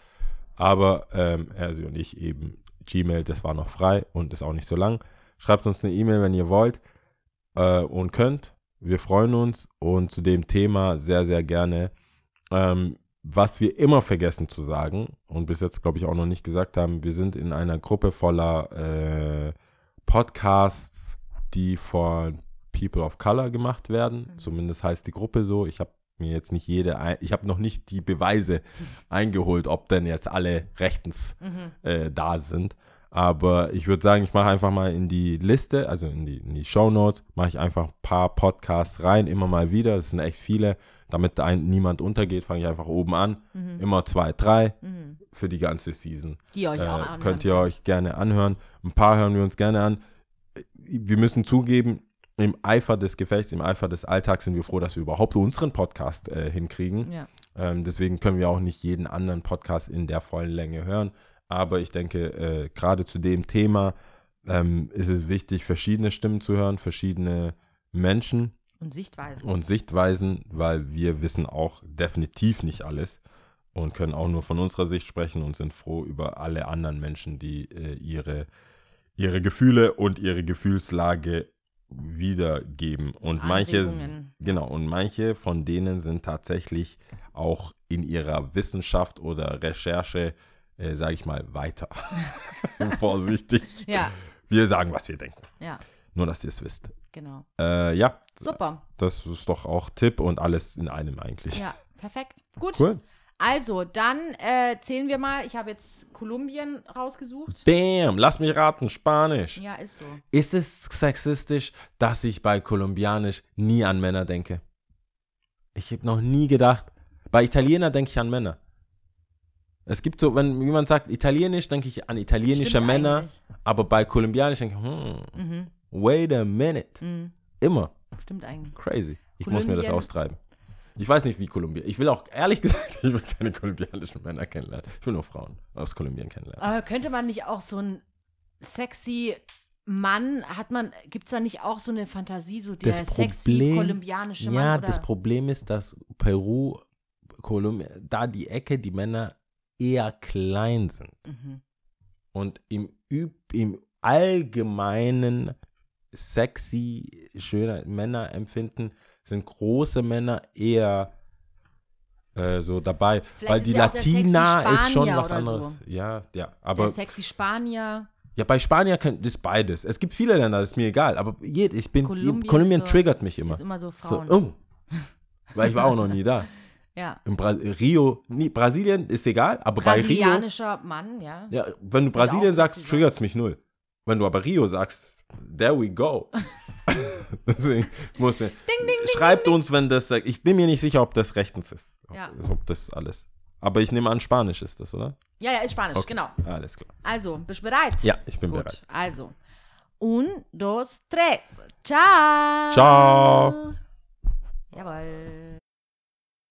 Aber ähm, er, sie und ich eben Gmail, das war noch frei und ist auch nicht so lang. Schreibt uns eine E-Mail, wenn ihr wollt äh, und könnt. Wir freuen uns und zu dem Thema sehr, sehr gerne. Ähm, was wir immer vergessen zu sagen und bis jetzt, glaube ich, auch noch nicht gesagt haben, wir sind in einer Gruppe voller äh, Podcasts, die von People of Color gemacht werden. Zumindest heißt die Gruppe so. Ich habe mir jetzt nicht jede, ein, ich habe noch nicht die Beweise eingeholt, ob denn jetzt alle rechtens Mhm. äh, da sind. Aber ich würde sagen, ich mache einfach mal in die Liste, also in die, in die Show Notes, mache ich einfach ein paar Podcasts rein, immer mal wieder. Das sind echt viele. Damit ein, niemand untergeht, fange ich einfach oben an. Immer zwei, drei Mhm. für die ganze Season. Die euch auch Äh, anhören könnt ihr euch gerne anhören. Ein paar hören wir uns gerne an. Wir müssen zugeben, im Eifer des Gefechts, im Eifer des Alltags sind wir froh, dass wir überhaupt unseren Podcast äh, hinkriegen. Ja. Ähm, deswegen können wir auch nicht jeden anderen Podcast in der vollen Länge hören. Aber ich denke, äh, gerade zu dem Thema ähm, ist es wichtig, verschiedene Stimmen zu hören, verschiedene Menschen Und Sichtweisen. und Sichtweisen, weil wir wissen auch definitiv nicht alles und können auch nur von unserer Sicht sprechen und sind froh über alle anderen Menschen, die äh, ihre, ihre Gefühle und ihre Gefühlslage wiedergeben. Und manche, genau, und manche von denen sind tatsächlich auch in ihrer Wissenschaft oder Recherche, äh, sage ich mal, weiter. Vorsichtig. Ja, Wir sagen, was wir denken. ja, Nur, dass ihr es wisst. genau. Äh, ja, Super. das ist doch auch Tipp und alles in einem eigentlich. Ja, perfekt. Gut. Cool. Also, dann äh, zählen wir mal. Ich habe jetzt Kolumbien rausgesucht. Bam, lass mich raten, Spanisch. Ja, ist so. Ist es sexistisch, dass ich bei Kolumbianisch nie an Männer denke? Ich habe noch nie gedacht. Bei Italiener denke ich an Männer. Es gibt so, wenn jemand sagt Italienisch, denke ich an italienische Stimmt Männer, eigentlich. aber bei Kolumbianisch denke ich, hm, Mhm. wait a minute. Mhm. Immer. Stimmt eigentlich. Crazy. Ich muss mir das Kolumbien- austreiben. Ich weiß nicht, wie Kolumbien. Ich will auch, ehrlich gesagt, ich will keine kolumbianischen Männer kennenlernen. Ich will nur Frauen aus Kolumbien kennenlernen. Aber könnte man nicht auch so ein sexy Mann, hat man, gibt es da nicht auch so eine Fantasie, so der sexy kolumbianische Mann? ja, oder? das Problem ist, dass Peru, Kolumbien, da die Ecke, die Männer eher klein sind. Mhm. Und im, Üb im allgemeinen sexy, schöner Männerempfinden sind große Männer eher äh, so dabei. Vielleicht Weil die der Latina ist schon was anderes. so. Ja, ja. Der Aber sexy Spanier. ja, bei Spanier kann, ist beides. Es gibt viele Länder, das ist mir egal. Aber je, ich bin, Kolumbien Kolumbien, so- triggert mich immer. Ist immer so So, Frauen. oh. Weil ich war auch noch nie da. Ja. In Bra Rio, nie, Brasilien ist egal, aber bei Rio, Brasilianischer Mann, ja. ja, wenn du Brasilien sagst, triggert es mich null. Wenn du aber Rio sagst, there we go. Deswegen muss mir, schreibt uns, wenn das, ich bin mir nicht sicher, ob das rechtens ist. Ob, Ja. ob das alles. Aber ich nehme an, Spanisch ist das, oder? Ja, ja, ist Spanisch, Okay. genau. Alles klar. Also, bist du bereit? Ja, ich bin Gut, bereit. also. Un, dos, tres. Ciao. Ciao.